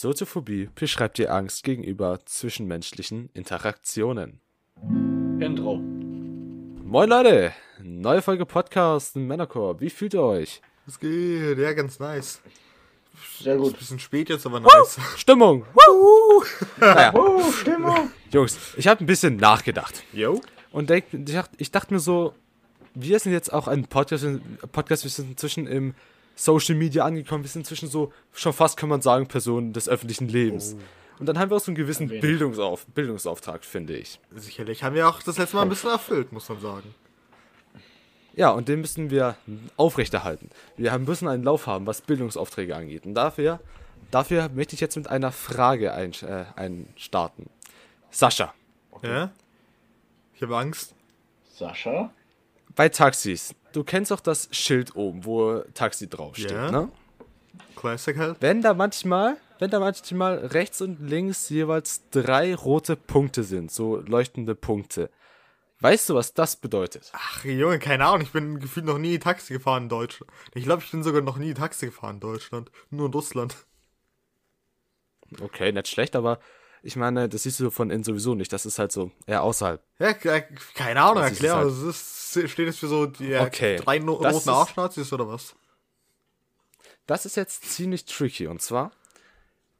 Soziophobie beschreibt die Angst gegenüber zwischenmenschlichen Interaktionen. Intro. Moin Leute, neue Folge Podcast Männerchor. Wie fühlt ihr euch? Es geht, ja, ganz nice. Sehr Ist gut. ein bisschen spät jetzt, aber nice. Stimmung. Woo! naja, Oh, Stimmung. Jungs, ich habe ein bisschen nachgedacht Yo. und denk, ich, dacht, ich dachte mir so, wir sind jetzt auch ein Podcast, Podcast, wir sind inzwischen im Social Media angekommen, wir sind inzwischen so, schon fast kann man sagen, Personen des öffentlichen Lebens. Und dann haben wir auch so einen gewissen. Bildungsauf Bildungsauftrag, finde ich. Sicherlich haben wir auch das letzte Mal ein bisschen erfüllt, muss man sagen. Ja, und den müssen wir aufrechterhalten. Wir haben- müssen einen Lauf haben, was Bildungsaufträge angeht. Und dafür, dafür möchte ich jetzt mit einer Frage ein, äh, einstarten. Sascha, Ja? Ich habe Angst. Sascha? bei Taxis, du kennst doch das Schild oben, wo Taxi draufsteht, Ja. ne? Classic halt. Wenn da manchmal, wenn da manchmal rechts und links jeweils drei rote Punkte sind, so leuchtende Punkte. Weißt du, was das bedeutet? Ach, Junge, keine Ahnung, ich bin gefühlt noch nie Taxi gefahren in Deutschland. Ich glaube, ich bin sogar noch nie Taxi gefahren in Deutschland. Nur in Russland. Okay, nicht schlecht, aber ich meine, das siehst du von innen sowieso nicht. Das ist halt so eher außerhalb. Ja, ke- keine Ahnung, Das erklär. halt- ist, steht es für so die Okay, drei no das roten ist- Arschnazis oder was? Das ist jetzt ziemlich tricky. Und zwar,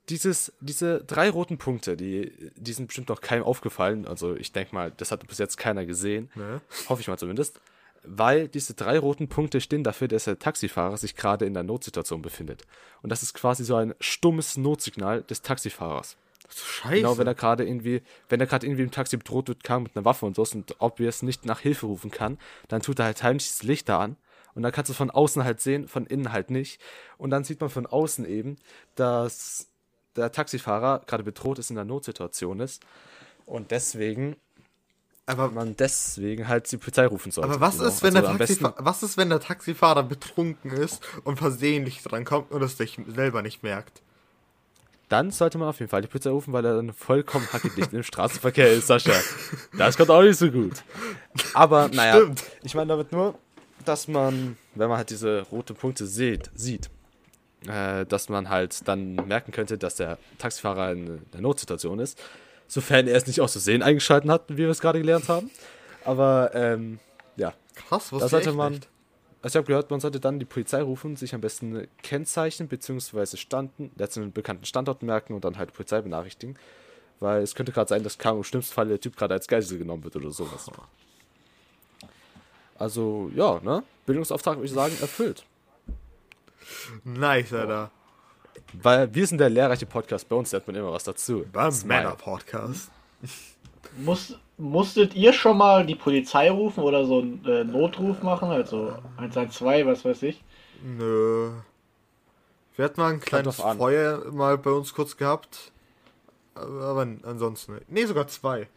dieses, diese drei roten Punkte, die, die sind bestimmt noch keinem aufgefallen. Also ich denke mal, das hat bis jetzt keiner gesehen. Ne? Hoffe ich mal zumindest. Weil diese drei roten Punkte stehen dafür, dass der Taxifahrer sich gerade in der Notsituation befindet. Und das ist quasi so ein stummes Notsignal des Taxifahrers. Scheiße. Genau, wenn er gerade irgendwie, wenn er gerade irgendwie im Taxi bedroht wird, kam mit einer Waffe und so und ob er es nicht nach Hilfe rufen kann, dann tut er halt heimlich das Licht da an und dann kannst du es von außen halt sehen, von innen halt nicht. Und dann sieht man von außen eben, dass der Taxifahrer gerade bedroht ist, in einer Notsituation ist und deswegen aber, man deswegen halt die Polizei rufen sollte. aber was Genau. ist, wenn Also der Taxifa was ist, wenn der Taxifahrer betrunken ist und versehentlich dran kommt und es sich selber nicht merkt? Dann sollte man auf jeden Fall die Polizei rufen, weil er dann vollkommen hackedicht im Straßenverkehr ist, Sascha. Das kommt auch nicht so gut. Aber naja, Stimmt. ich meine damit nur, dass man, wenn man halt diese roten Punkte sieht, sieht äh, dass man halt dann merken könnte, dass der Taxifahrer in der Notsituation ist, sofern er es nicht aus Versehen eingeschalten hat, wie wir es gerade gelernt haben. Aber ähm, ja, Krass, was da sollte man. Also ich habe gehört, man sollte dann die Polizei rufen, sich am besten Kennzeichen bzw. Standen, letzten bekannten Standort merken und dann halt die Polizei benachrichtigen. Weil es könnte gerade sein, dass kam im schlimmsten Fall der Typ gerade als Geisel genommen wird oder sowas. Also, ja, ne? Bildungsauftrag würde ich sagen, erfüllt. Nice, Alter. Weil wir sind der lehrreiche Podcast, bei uns lernt man immer was dazu. Beim. Männer-Podcast. Muss, musstet ihr schon mal die Polizei rufen oder so einen äh, Notruf machen? Also 112, was weiß ich? Nö. Wir hatten mal ein kleines. Feuer mal bei uns kurz gehabt. Aber ansonsten. Nee, sogar zwei.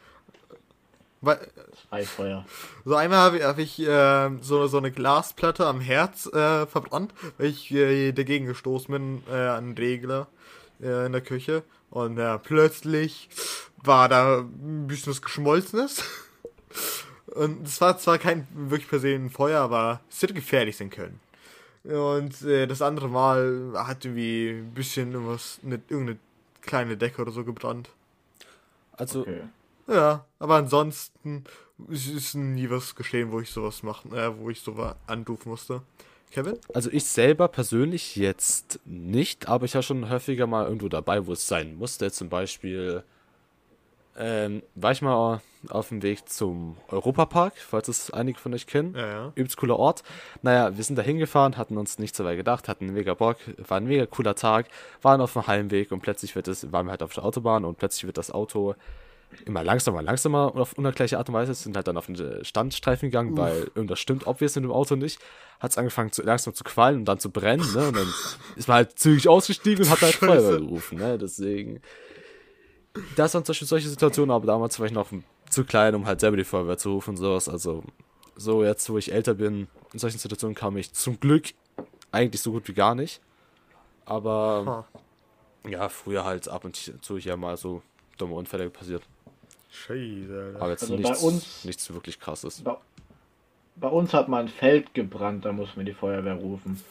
Weil, Zwei Feuer. so einmal habe ich, hab ich äh, so, so eine Glasplatte am Herz äh, verbrannt, weil ich äh, dagegen gestoßen bin äh, an den Regler äh, in der Küche. Und ja, plötzlich war da ein bisschen was Geschmolzenes. Und es war zwar kein wirklich per se ein Feuer, aber es hätte gefährlich sein können. Und äh, das andere Mal hat irgendwie ein bisschen irgendwas, eine, irgendeine kleine Decke oder so gebrannt. Also, Okay. Ja, aber ansonsten ist, ist nie was geschehen, wo ich sowas machen, äh, wo ich sowas anrufen musste. Kevin? also ich selber persönlich jetzt nicht, aber ich war schon häufiger mal irgendwo dabei, wo es sein musste. Zum Beispiel ähm, war ich mal auf dem Weg zum Europapark, falls es einige von euch kennen. Ja, ja. übelst cooler Ort. Naja, wir sind da hingefahren, hatten uns nicht so weit gedacht, hatten mega Bock, war ein mega cooler Tag, waren auf dem Heimweg und plötzlich wird es, waren wir halt auf der Autobahn und plötzlich wird das Auto immer langsamer, langsamer und auf unerklärliche Art und Weise sind halt dann auf den Standstreifen gegangen, weil irgendwas stimmt obvious mit dem Auto nicht. Hat es angefangen zu langsam zu qualmen und dann zu brennen, ne? Und dann ist man halt zügig ausgestiegen und hat halt Scheiße. Feuerwehr gerufen, ne? Deswegen. Das waren zum Beispiel solche Situationen, aber damals war ich noch zu klein, um halt selber die Feuerwehr zu rufen und sowas. Also, so jetzt, wo ich älter bin, in solchen Situationen kam ich zum Glück eigentlich so gut wie gar nicht. Aber ja, früher halt ab und zu hier mal so dumme Unfälle passiert. Scheiße, Alter. Aber jetzt Also bei nichts, uns- nichts wirklich krasses. Bei, bei uns hat mal ein Feld gebrannt, da mussten wir die Feuerwehr rufen.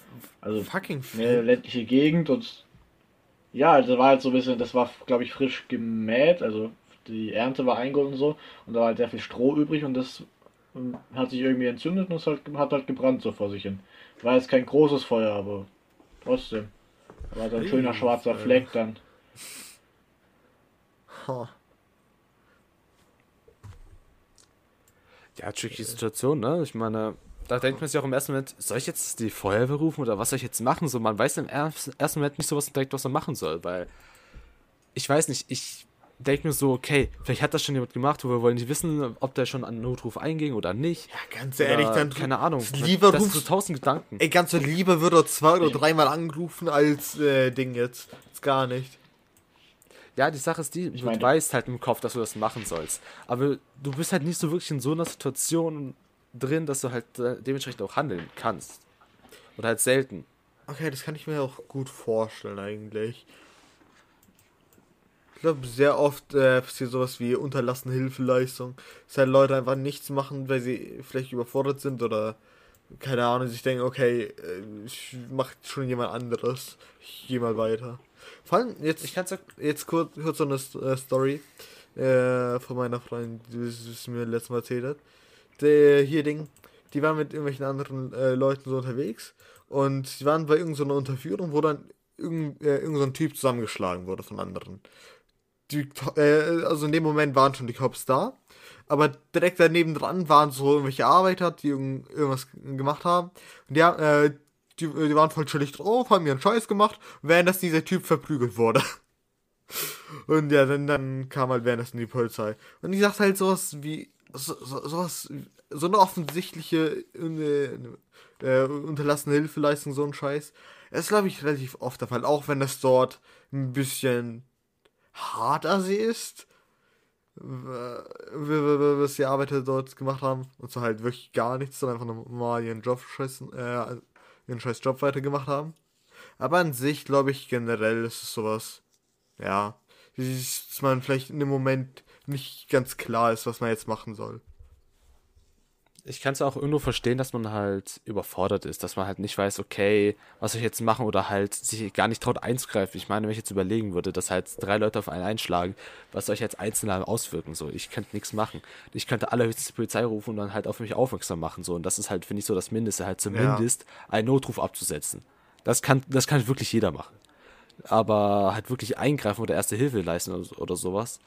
Also Fucking eine ländliche Gegend und Ja, also war halt so ein bisschen, das war, glaube ich, frisch gemäht, also die Ernte war eingeholt und so, und da war halt sehr viel Stroh übrig und das ähm, hat sich irgendwie entzündet und es hat, hat halt gebrannt so vor sich hin. War jetzt kein großes Feuer, aber trotzdem. War so ein schöner schwarzer Fleck dann. Ha. Ja, tricky Situation, ne? Ich meine, da denkt man sich auch im ersten Moment, soll ich jetzt die Feuerwehr rufen oder was soll ich jetzt machen? So, man weiß im ersten Moment nicht so was direkt, was man machen soll, weil ich weiß nicht, ich denke mir so, okay, vielleicht hat das schon jemand gemacht, wo wir wollen nicht wissen, ob der schon an den Notruf einging oder nicht. Ja, ganz ehrlich, Oder, dann keine Ahnung. Lieber das sind so rufst, tausend Gedanken. ey, ganz so lieber wird er zwei oder dreimal angerufen als äh, Ding jetzt. Jetzt gar nicht. Ja, die Sache ist die, du meine- weißt halt im Kopf, dass du das machen sollst. Aber du bist halt nicht so wirklich in so einer Situation drin, dass du halt äh, dementsprechend auch handeln kannst. Oder halt selten. Okay, das kann ich mir auch gut vorstellen eigentlich. Ich glaube, sehr oft äh, passiert sowas wie unterlassene Hilfeleistung. Dass halt Leute einfach nichts machen, weil sie vielleicht überfordert sind oder keine Ahnung, sich denken, okay, äh, ich macht schon jemand anderes. Ich gehe mal weiter. Vor allem jetzt, Ich kann's ja jetzt kurz, kurz so eine äh, Story äh, von meiner Freundin, die es es mir letztes Mal erzählt hat. Der hier Ding, die waren mit irgendwelchen anderen äh, Leuten so unterwegs und sie waren bei irgendeiner so Unterführung, wo dann irgend, äh, irgend so ein Typ zusammengeschlagen wurde von anderen. Die, äh, also in dem Moment waren schon die Cops da, aber direkt daneben dran waren so irgendwelche Arbeiter, die irgend, irgendwas gemacht haben. Und die, haben, äh, die, die waren voll chillig drauf, haben ihren Scheiß gemacht, während das dieser Typ verprügelt wurde. Und ja, dann, dann kam halt währenddessen die Polizei. Und ich sagte halt sowas wie, so, so, sowas, so eine offensichtliche äh, äh, unterlassene Hilfeleistung, so ein Scheiß. Das ist, glaube ich, relativ oft der Fall, auch wenn das dort ein bisschen harter sie ist, was die Arbeiter dort gemacht haben. Und so halt wirklich gar nichts, sondern einfach normal ihren Job, scheiß, äh, ihren scheiß Job weitergemacht haben. Aber an sich, glaube ich, generell ist es sowas, ja, dass man vielleicht in dem Moment nicht ganz klar ist, was man jetzt machen soll. Ich kann es auch irgendwo verstehen, dass man halt überfordert ist, dass man halt nicht weiß, okay, was soll ich jetzt machen oder halt sich gar nicht traut einzugreifen. Ich meine, wenn ich jetzt überlegen würde, dass halt drei Leute auf einen einschlagen, was soll ich jetzt Einzelner auswirken? So, ich könnte nichts machen. Ich könnte allerhöchstens die Polizei rufen und dann halt auf mich aufmerksam machen. So, und das ist halt, finde ich, so das Mindeste, halt zumindest einen Notruf abzusetzen. Das kann, das kann wirklich jeder machen. Aber halt wirklich eingreifen oder erste Hilfe leisten oder, oder sowas,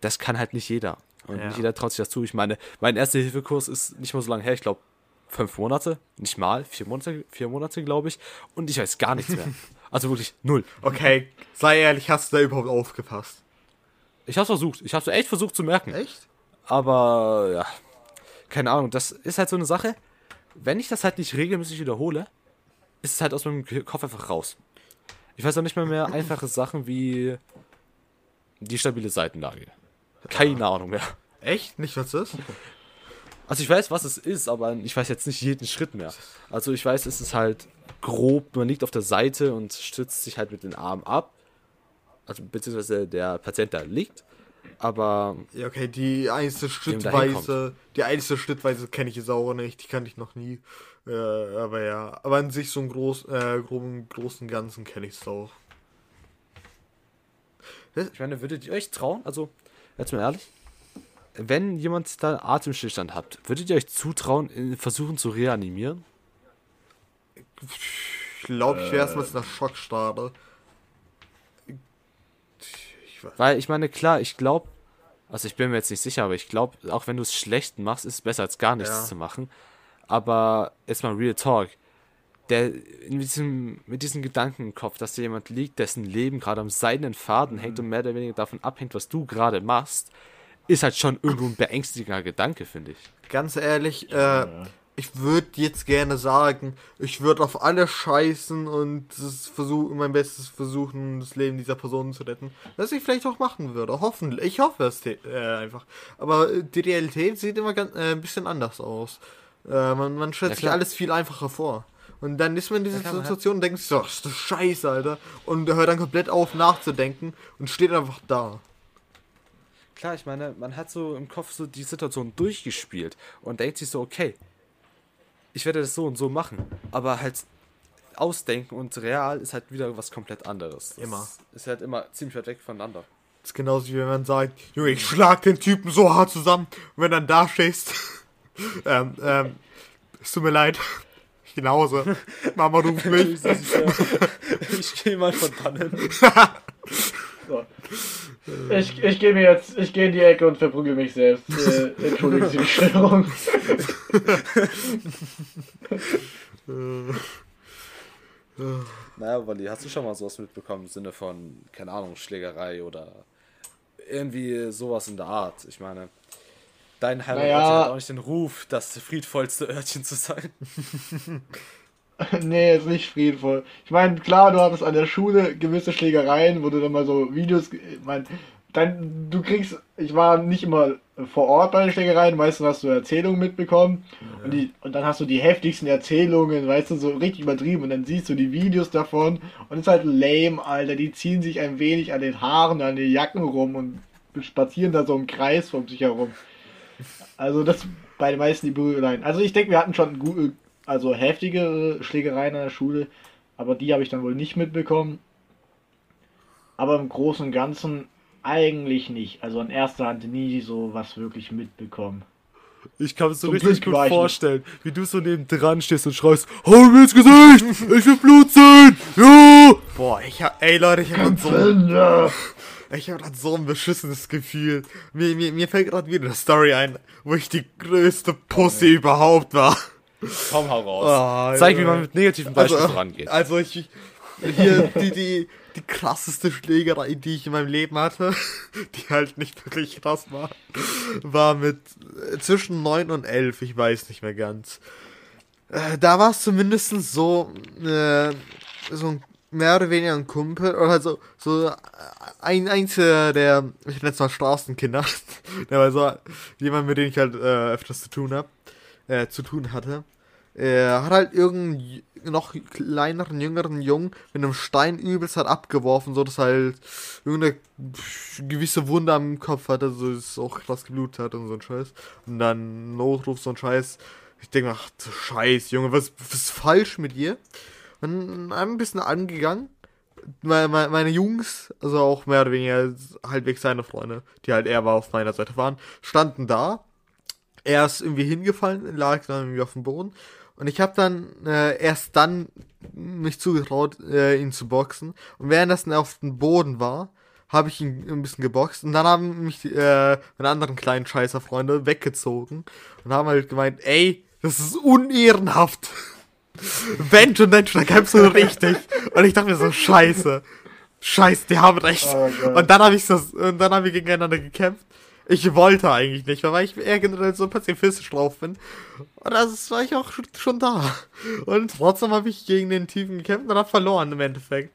das kann halt nicht jeder. Und Ja. nicht jeder traut sich das zu. Ich meine, mein erster Hilfekurs ist nicht mal so lange her, ich glaube fünf Monate, nicht mal, vier Monate, vier Monate, glaube ich. Und ich weiß gar nichts mehr. Also wirklich null. Okay, sei ehrlich, hast du da überhaupt aufgepasst? Ich habe versucht, ich habe echt versucht zu merken. Echt? Aber ja, keine Ahnung, das ist halt so eine Sache. Wenn ich das halt nicht regelmäßig wiederhole, ist es halt aus meinem Kopf einfach raus. Ich weiß auch nicht mal mehr einfache Sachen wie die stabile Seitenlage. Keine Ahnung mehr. Echt? Nicht was das? Also ich weiß, was es ist, aber ich weiß jetzt nicht jeden Schritt mehr. Also ich weiß, es ist halt grob, man liegt auf der Seite und stützt sich halt mit den Armen ab. Also beziehungsweise der Patient da liegt. Aber Ja, okay, die einzelne hinkommt. Schrittweise, die einzelne Schrittweise kenne ich jetzt auch nicht, die kannte ich noch nie. Äh, aber ja, aber an sich so einen groß, äh, groben, großen Ganzen kenne ich es auch. ich meine, würdet ihr euch trauen? Also, jetzt mal ehrlich. Wenn jemand da Atemstillstand hat, würdet ihr euch zutrauen, versuchen zu reanimieren? Ich glaube, ich wäre erstmal in einer Schockstarre. Ich. Weil ich meine, klar, ich glaube, also ich bin mir jetzt nicht sicher, aber ich glaube, auch wenn du es schlecht machst, ist es besser als gar nichts Ja. zu machen. Aber jetzt mal Real Talk. Der in diesem, mit diesem Gedanken im Kopf, dass da jemand liegt, dessen Leben gerade am seidenen Faden hängt und mehr oder weniger davon abhängt, was du gerade machst, ist halt schon irgendwo ein beängstigender Gedanke, finde ich. Ganz ehrlich, äh, ich würde jetzt gerne sagen, ich würde auf alle scheißen und es versuch, mein Bestes versuchen, das Leben dieser Person zu retten. Was ich vielleicht auch machen würde. Hoffentlich. Ich hoffe es äh, einfach. Aber äh, die Realität sieht immer ganz, äh, ein bisschen anders aus. Äh, man, man stellt Ja, sich alles viel einfacher vor. Und dann ist man in dieser Situation und denkt "Ach, ist das scheiße, Alter. Und hört dann komplett auf nachzudenken und steht einfach da. Klar, ich meine, man hat so im Kopf so die Situation durchgespielt und denkt sich so, okay, ich werde das so und so machen. Aber halt ausdenken und real ist halt wieder was komplett anderes. Das Immer. Ist halt immer ziemlich weit weg voneinander. Das ist genauso wie wenn man sagt, Junge, ich schlag den Typen so hart zusammen. Und wenn dann da stehst, ähm, ähm, es tut mir leid. Ich geh nach Hause. Mama ruft mich. Ich, gehe mal von dannen. So. Ich, ich gehe mir jetzt, ich gehe in die Ecke und verprügel mich selbst. Äh, entschuldigen Sie die Störung. Naja, Wally, hast du schon mal sowas mitbekommen im Sinne von, keine Ahnung, Schlägerei oder irgendwie sowas in der Art? Ich meine, dein Heimatort Naja. hat auch nicht den Ruf, das friedvollste Örtchen zu sein. nee, ist nicht friedvoll. Ich meine, klar, du hattest an der Schule gewisse Schlägereien, wo du dann mal so Videos, ich mein, dann, du kriegst, ich war nicht immer vor Ort bei den Schlägereien, meistens hast du Erzählungen mitbekommen und, die, und dann hast du die heftigsten Erzählungen, weißt du, so richtig übertrieben und dann siehst du die Videos davon und es ist halt lame, Alter, die ziehen sich ein wenig an den Haaren, an den Jacken rum und spazieren da so im Kreis um sich herum. Also das bei den meisten die Prügeleien. Also ich denke, wir hatten schon gute, also heftige Schlägereien an der Schule, aber die habe ich dann wohl nicht mitbekommen. Aber im Großen und Ganzen eigentlich nicht. Also in erster Hand nie so was wirklich mitbekommen. Ich kann es so richtig Glück gut ich nicht. vorstellen, wie du so neben dran stehst und schreist, hau mir ins Gesicht, ich will Blut sehen, ja! Boah, ich hab, ey Leute, ich hab so. Ich hab grad so ein beschissenes Gefühl. Mir, mir, mir fällt gerade wieder eine Story ein, wo ich die größte Pussy überhaupt war. Komm, hau raus. Ah, Zeig, ja. wie man mit negativen Beispielen Also, vorangeht. also ich, hier, die, die, die krasseste Schlägerei, die ich in meinem Leben hatte, die halt nicht wirklich krass war, war mit äh, zwischen 9 und 11, ich weiß nicht mehr ganz. Äh, da war es zumindest so, äh, so ein mehr oder weniger ein Kumpel, oder halt so, so äh, ein einziger der, ich nenne es mal Straßenkinder, der war so jemand, mit dem ich halt äh, öfters zu tun hab, äh, zu tun hatte. Er hat halt irgendeinen noch kleineren, jüngeren Jungen mit einem Stein übelst hat abgeworfen, so dass halt irgendeine gewisse Wunde am Kopf hatte, so dass es auch krass geblutet hat und so ein Scheiß. Und dann Notruf, so ein Scheiß. Ich denke, ach, Scheiß, Junge, was, was ist falsch mit dir? Und ein bisschen angegangen. Meine, meine, meine Jungs, also auch mehr oder weniger halbwegs seine Freunde, die halt eher auf meiner Seite waren, standen da. Er ist irgendwie hingefallen, lag dann irgendwie auf dem Boden. Und ich habe dann äh, erst dann mich zugetraut, äh, ihn zu boxen. Und währenddessen er auf dem Boden war, habe ich ihn ein bisschen geboxt. Und dann haben mich äh, meine anderen kleinen Scheißer-Freunde weggezogen und haben halt gemeint, ey, das ist unehrenhaft. Wenn schon, dann schreibst du richtig. Und ich dachte mir so, scheiße. Scheiße, die haben recht. Oh und dann habe ich das, und dann haben wir gegeneinander gekämpft. Ich wollte eigentlich nicht, weil ich eher generell so pazifistisch drauf bin. Und das war ich auch schon, da. Und trotzdem habe ich gegen den Typen gekämpft und habe verloren im Endeffekt.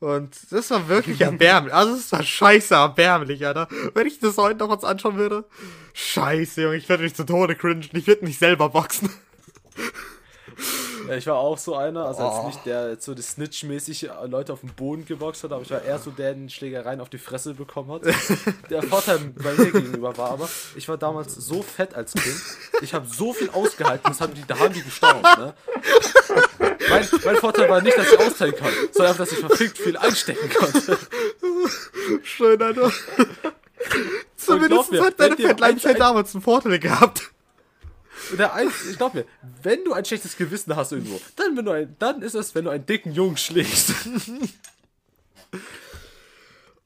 Und das war wirklich erbärmlich. Also es war scheiße erbärmlich, Alter. Wenn ich das heute noch uns anschauen würde. Scheiße, Junge, ich würde mich zu Tode cringen. Ich würde mich selber boxen. Ja, ich war auch so einer, also als Oh. nicht der jetzt so das Snitch-mäßig Leute auf den Boden geboxt hat, aber ich war eher so der, der den Schlägereien auf die Fresse bekommen hat. Der Vorteil bei mir gegenüber war aber, ich war damals so fett als Kind, ich habe so viel ausgehalten, das haben die, da haben die gestaunt, ne? Mein, mein Vorteil war nicht, dass ich austeilen konnte, sondern einfach, dass ich verfickt viel einstecken konnte. Schön, Alter. Zumindest hat deine Fettleibigkeit damals einen Vorteil gehabt. Der Einz ich glaub mir, wenn du ein schlechtes Gewissen hast irgendwo, dann, wenn du ein, dann ist es, wenn du einen dicken Jungen schlägst.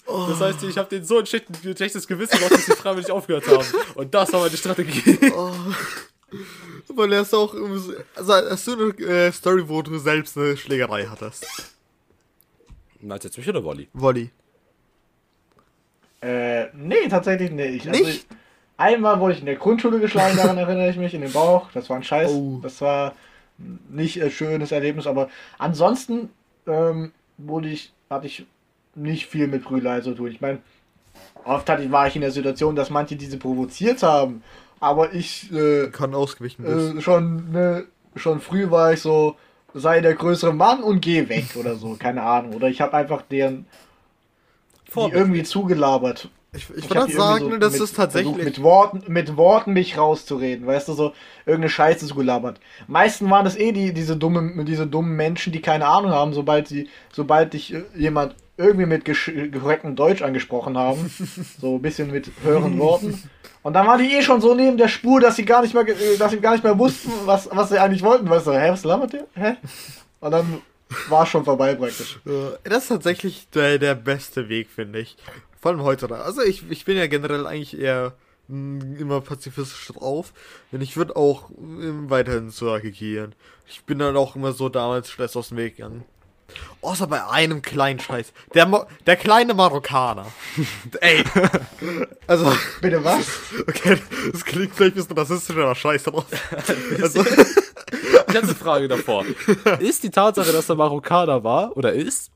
Das heißt, ich habe den so ein schlechtes Gewissen gemacht, dass sie freiwillig aufgehört haben. Und das war meine Strategie. Weil er ist auch, irgendwie so- also hast du eine äh, Story, wo du selbst eine Schlägerei hattest? Meinst du jetzt mich oder Wolli? Wolli. Äh, nee, tatsächlich nicht. Also Nicht? ich, einmal wurde ich in der Grundschule geschlagen, daran erinnere ich mich, in den Bauch. Das war ein Scheiß. Oh. Das war nicht ein schönes Erlebnis, aber ansonsten ähm, wurde ich, hatte ich nicht viel mit Prügelei zu tun. Ich meine, oft hatte ich, war ich in der Situation, dass manche diese provoziert haben, aber ich äh, Kann ausgewichen äh, schon, ne, schon früh war ich so, sei der größere Mann und geh weg oder so, keine Ahnung. Oder ich habe einfach deren die irgendwie zugelabert. Ich, ich Ich würde sagen, so das mit- ist tatsächlich. Mit Worten, mit Worten mich rauszureden, weißt du, so irgendeine Scheiße zu gelabert. Meistens waren das eh die, diese, dumme, diese dummen Menschen, die keine Ahnung haben, sobald sie, sobald dich äh, jemand irgendwie mit gesch- korrektem Deutsch angesprochen haben. so ein bisschen mit höheren Worten. Und dann waren die eh schon so neben der Spur, dass sie gar nicht mehr, äh, dass sie gar nicht mehr wussten, was, was sie eigentlich wollten. Weißt du, hä, was labert der? Hä? Und dann war schon vorbei praktisch. Äh, Das ist tatsächlich der, der beste Weg, finde ich. Vor allem heute. Also ich, ich bin ja generell eigentlich eher mh, immer pazifistisch drauf. Und ich würde auch ähm, weiterhin so agieren. Ich bin dann auch immer so damals Stress aus dem Weg gegangen. Außer bei einem kleinen Scheiß. Der, Mo der kleine Marokkaner. Ey. Also, Bitte was? okay, das klingt vielleicht ein bisschen rassistisch, aber scheiße drauf. Also, eine Frage davor. Ist die Tatsache, dass er Marokkaner war oder ist,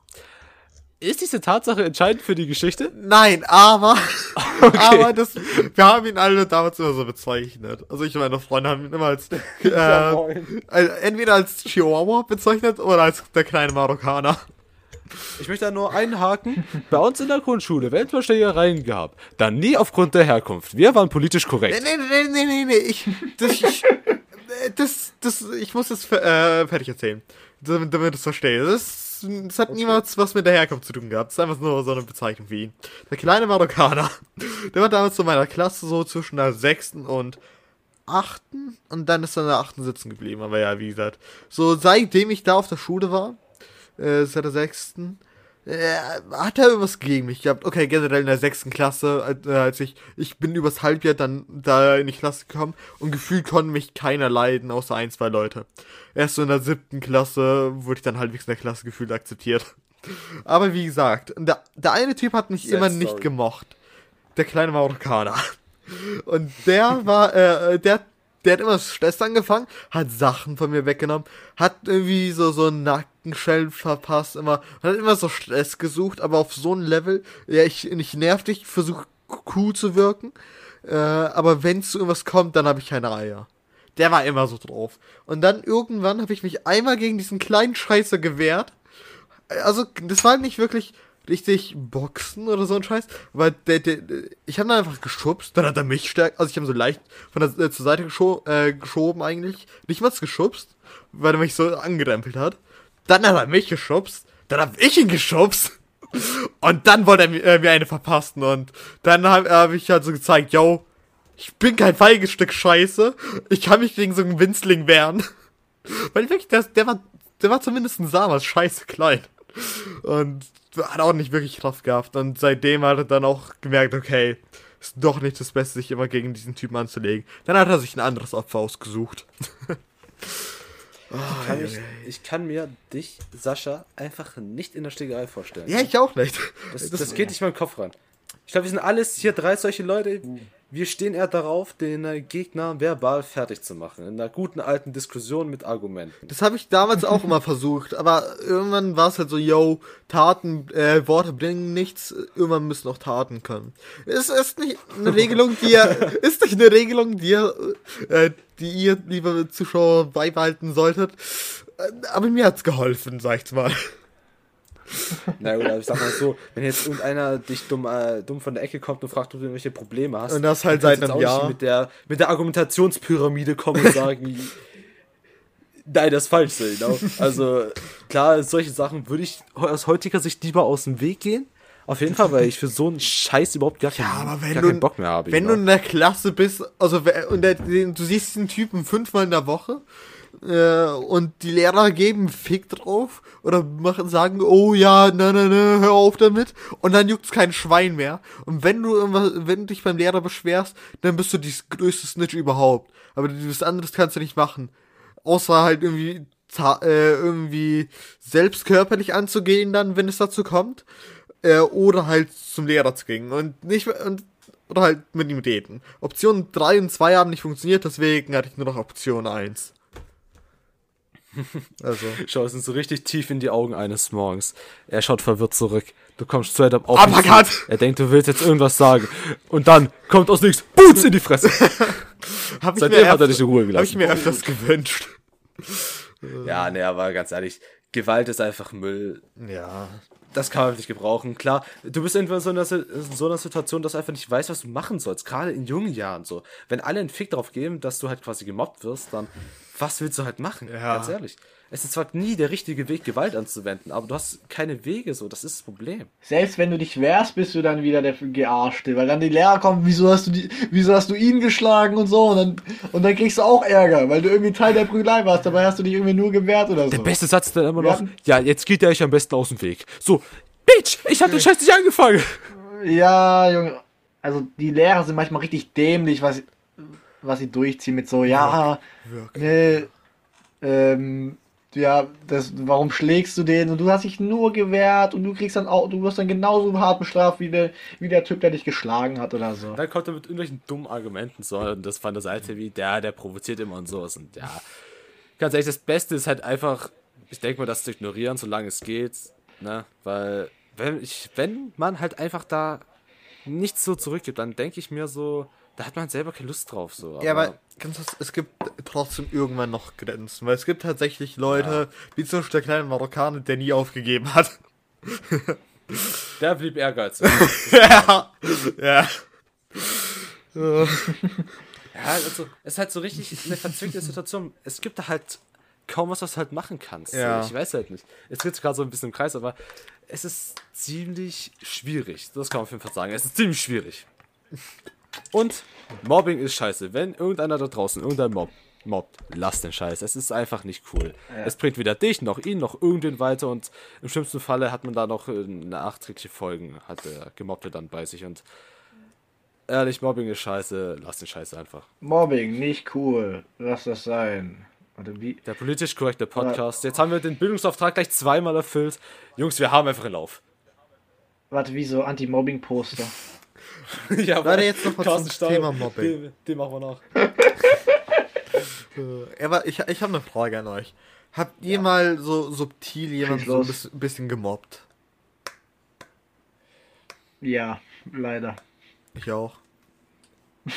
ist diese Tatsache entscheidend für die Geschichte? Nein, aber, aber das, wir haben ihn alle damals immer so bezeichnet. Also ich und meine Freunde haben ihn immer als, äh, als entweder als Chihuahua bezeichnet oder als der kleine Marokkaner. Ich möchte da nur einhaken. Bei uns in der Grundschule Weltverstehereien gehabt. Dann nie aufgrund der Herkunft. Wir waren politisch Nee, korrekt. nee, nee, nee, nee, nee, ich, das, ich, äh, das, das, ich muss das äh, fertig erzählen, damit, ich es verstehe. Das, das hat niemals was mit der Herkunft zu tun gehabt. Das ist einfach nur so eine Bezeichnung für ihn. Der kleine Marokkaner, der war damals in meiner Klasse so zwischen der sechsten und achten und dann ist er in der achten sitzen geblieben. Aber ja, wie gesagt, so seitdem ich da auf der Schule war, äh, seit der sechsten, hat er irgendwas gegen mich gehabt. Okay, generell in der sechsten Klasse, als, äh, als ich, ich bin übers Halbjahr dann da in die Klasse gekommen und gefühlt konnte mich keiner leiden, außer ein, zwei Leute. Erst so in der siebten Klasse wurde ich dann halbwegs in der Klasse gefühlt akzeptiert. Aber wie gesagt, der, der eine Typ hat mich Sad immer nicht story. gemocht. Der kleine Marokkaner. Und der war, äh, der, der hat immer Stress angefangen, hat Sachen von mir weggenommen, hat irgendwie so, so einen Nackenschellen verpasst, immer, hat immer so Stress gesucht, aber auf so ein Level, ja, ich, ich nerv dich, versuche cool zu wirken, äh, aber wenn zu irgendwas kommt, dann habe ich keine Eier. Der war immer so drauf. Und dann irgendwann habe ich mich einmal gegen diesen kleinen Scheißer gewehrt. Also, das war nicht wirklich richtig Boxen oder so ein Scheiß, weil der, der, ich habe dann einfach geschubst, dann hat er mich stärker, also ich habe so leicht von der äh, zur Seite gescho äh, geschoben eigentlich, nicht mal geschubst, weil er mich so angerempelt hat. Dann hat er mich geschubst, dann habe ich ihn geschubst. Und dann wollte er mir, äh, mir eine verpassen. Und dann habe hab ich halt so gezeigt, yo, ich bin kein feiges Stück Scheiße, ich kann mich gegen so einen Winzling wehren. Weil wirklich, der, der war, der war zumindest ein Samas scheiße klein. Und hat auch nicht wirklich Kraft gehabt. Und seitdem hat er dann auch gemerkt, okay, ist doch nicht das Beste, sich immer gegen diesen Typen anzulegen. Dann hat er sich ein anderes Opfer ausgesucht. Ich kann, mich, ich kann mir dich, Sascha, einfach nicht in der Stegerei vorstellen. Ja, ich auch nicht. Das, das geht nicht in meinen Kopf ran. Ich glaube, wir sind alles hier drei solche Leute. Wir stehen eher darauf, den äh, Gegner verbal fertig zu machen. In einer guten alten Diskussion mit Argumenten. Das habe ich damals auch immer versucht, aber irgendwann war es halt so, yo, Taten, äh, Worte bringen nichts, irgendwann müssen auch Taten können. Es ist nicht eine Regelung, die ihr, ist nicht eine Regelung, die ihr, äh, die ihr, liebe Zuschauer, beibehalten solltet. Äh, Aber mir hat's geholfen, sag ich's mal. Na gut, ich sag mal so, wenn jetzt irgendeiner dich dumm, äh, dumm von der Ecke kommt und fragt, ob du irgendwelche Probleme hast. Und das halt seit du einem Jahr. Mit der, mit der Argumentationspyramide kommen und sagen, nein, das ist falsch so, genau. Also, klar, solche Sachen würde ich aus heutiger Sicht lieber aus dem Weg gehen. Auf jeden Fall, weil ich für so einen Scheiß überhaupt gar, keinen, aber wenn du- keinen Bock mehr habe. Wenn du genau. in der Klasse bist, also und der, den, du siehst den Typen fünfmal in der Woche äh, und die Lehrer geben Fick drauf oder machen sagen, oh ja, na na na, hör auf damit und dann juckt's kein Schwein mehr. Und wenn du irgendwas, wenn du dich beim Lehrer beschwerst, dann bist du die größte Snitch überhaupt. Aber was anderes kannst du nicht machen. Außer halt irgendwie äh, irgendwie selbst körperlich anzugehen dann, wenn es dazu kommt. Äh, oder halt zum Lehrer zu gehen und nicht und oder halt mit ihm reden. Option 3 und 2 haben nicht funktioniert, deswegen hatte ich nur noch Option 1. Also. Schau, es sind so richtig tief in die Augen eines Morgens. Er schaut verwirrt zurück. Du kommst straight up auf ihn Uppercut! Er denkt, du willst jetzt irgendwas sagen. Und dann kommt aus nichts, Boots in die Fresse. Hab ich Seitdem hat er dich in Ruhe Hab ich gelassen. mir öfters gewünscht. Ja, ne, aber ganz ehrlich, Gewalt ist einfach Müll. Ja. das kann man nicht gebrauchen. Klar, du bist irgendwann so in, einer, in so einer Situation, dass du einfach nicht weißt, was du machen sollst. Gerade in jungen Jahren so. Wenn alle einen Fick darauf geben, dass du halt quasi gemobbt wirst, dann was willst du halt machen? Ja. Ganz ehrlich. Es ist zwar nie der richtige Weg, Gewalt anzuwenden, aber du hast keine Wege so. Das ist das Problem. Selbst wenn du dich wehrst, bist du dann wieder der Gearschte, weil dann die Lehrer kommen, wieso hast du die, wieso hast du ihn geschlagen und so und dann, und dann kriegst du auch Ärger, weil du irgendwie Teil der Prügelei warst, dabei hast du dich irgendwie nur gewehrt oder so. Der beste Satz ist dann immer noch, ja, jetzt geht er euch am besten aus dem Weg. So, Bitch, ich hab den Scheiß nicht angefangen. Ja, Junge. Also die Lehrer sind manchmal richtig dämlich, was, was sie durchziehen mit so, ja, Wirklich. nee, ähm, ja, das, warum schlägst du den? Und du hast dich nur gewehrt und du kriegst dann auch, du wirst dann genauso hart bestraft wie der, wie der Typ, der dich geschlagen hat oder so. Dann kommt er mit irgendwelchen dummen Argumenten so und das von der Seite wie, der, der provoziert immer und sowas. Und ja, ganz ehrlich, das Beste ist halt einfach, ich denke mal, das zu ignorieren, solange es geht. Ne? Weil, wenn, ich, wenn man halt einfach da nichts so zurückgibt, dann denke ich mir so, da hat man selber keine Lust drauf. So. Ja, aber ganz kurz, es gibt trotzdem irgendwann noch Grenzen, weil es gibt tatsächlich Leute, wie zum Beispiel der kleine Marokkaner, der nie aufgegeben hat. der blieb ehrgeizig. ja. ja. Ja, also, es ist halt so richtig eine verzwickte Situation. Es gibt da halt kaum was, was du halt machen kannst. Ja. Ich weiß halt nicht. Es geht gerade so ein bisschen im Kreis, aber es ist ziemlich schwierig. Das kann man auf jeden Fall sagen. Es ist ziemlich schwierig. Und Mobbing ist scheiße. Wenn irgendeiner da draußen irgendein Mob mobbt, lass den Scheiß. Es ist einfach nicht cool. Es bringt weder dich noch ihn noch irgendwen weiter und im schlimmsten Falle hat man da noch äh, nachträgliche Folgen, hat der Gemobbte dann bei sich und ehrlich, Mobbing ist scheiße, lass den Scheiß einfach. Mobbing, nicht cool. Lass das sein. Der politisch korrekte Podcast. Jetzt haben wir den Bildungsauftrag gleich zweimal erfüllt. Jungs, wir haben einfach einen Lauf. Warte, wie so Anti-Mobbing-Poster. ja, Warte, jetzt noch mal zum Stahl, Thema Mobbing. Den, den machen wir noch. Aber ich, ich habe eine Frage an euch. Habt ihr mal so subtil jemanden so ein bisschen, gemobbt? Ja, leider. Ich auch.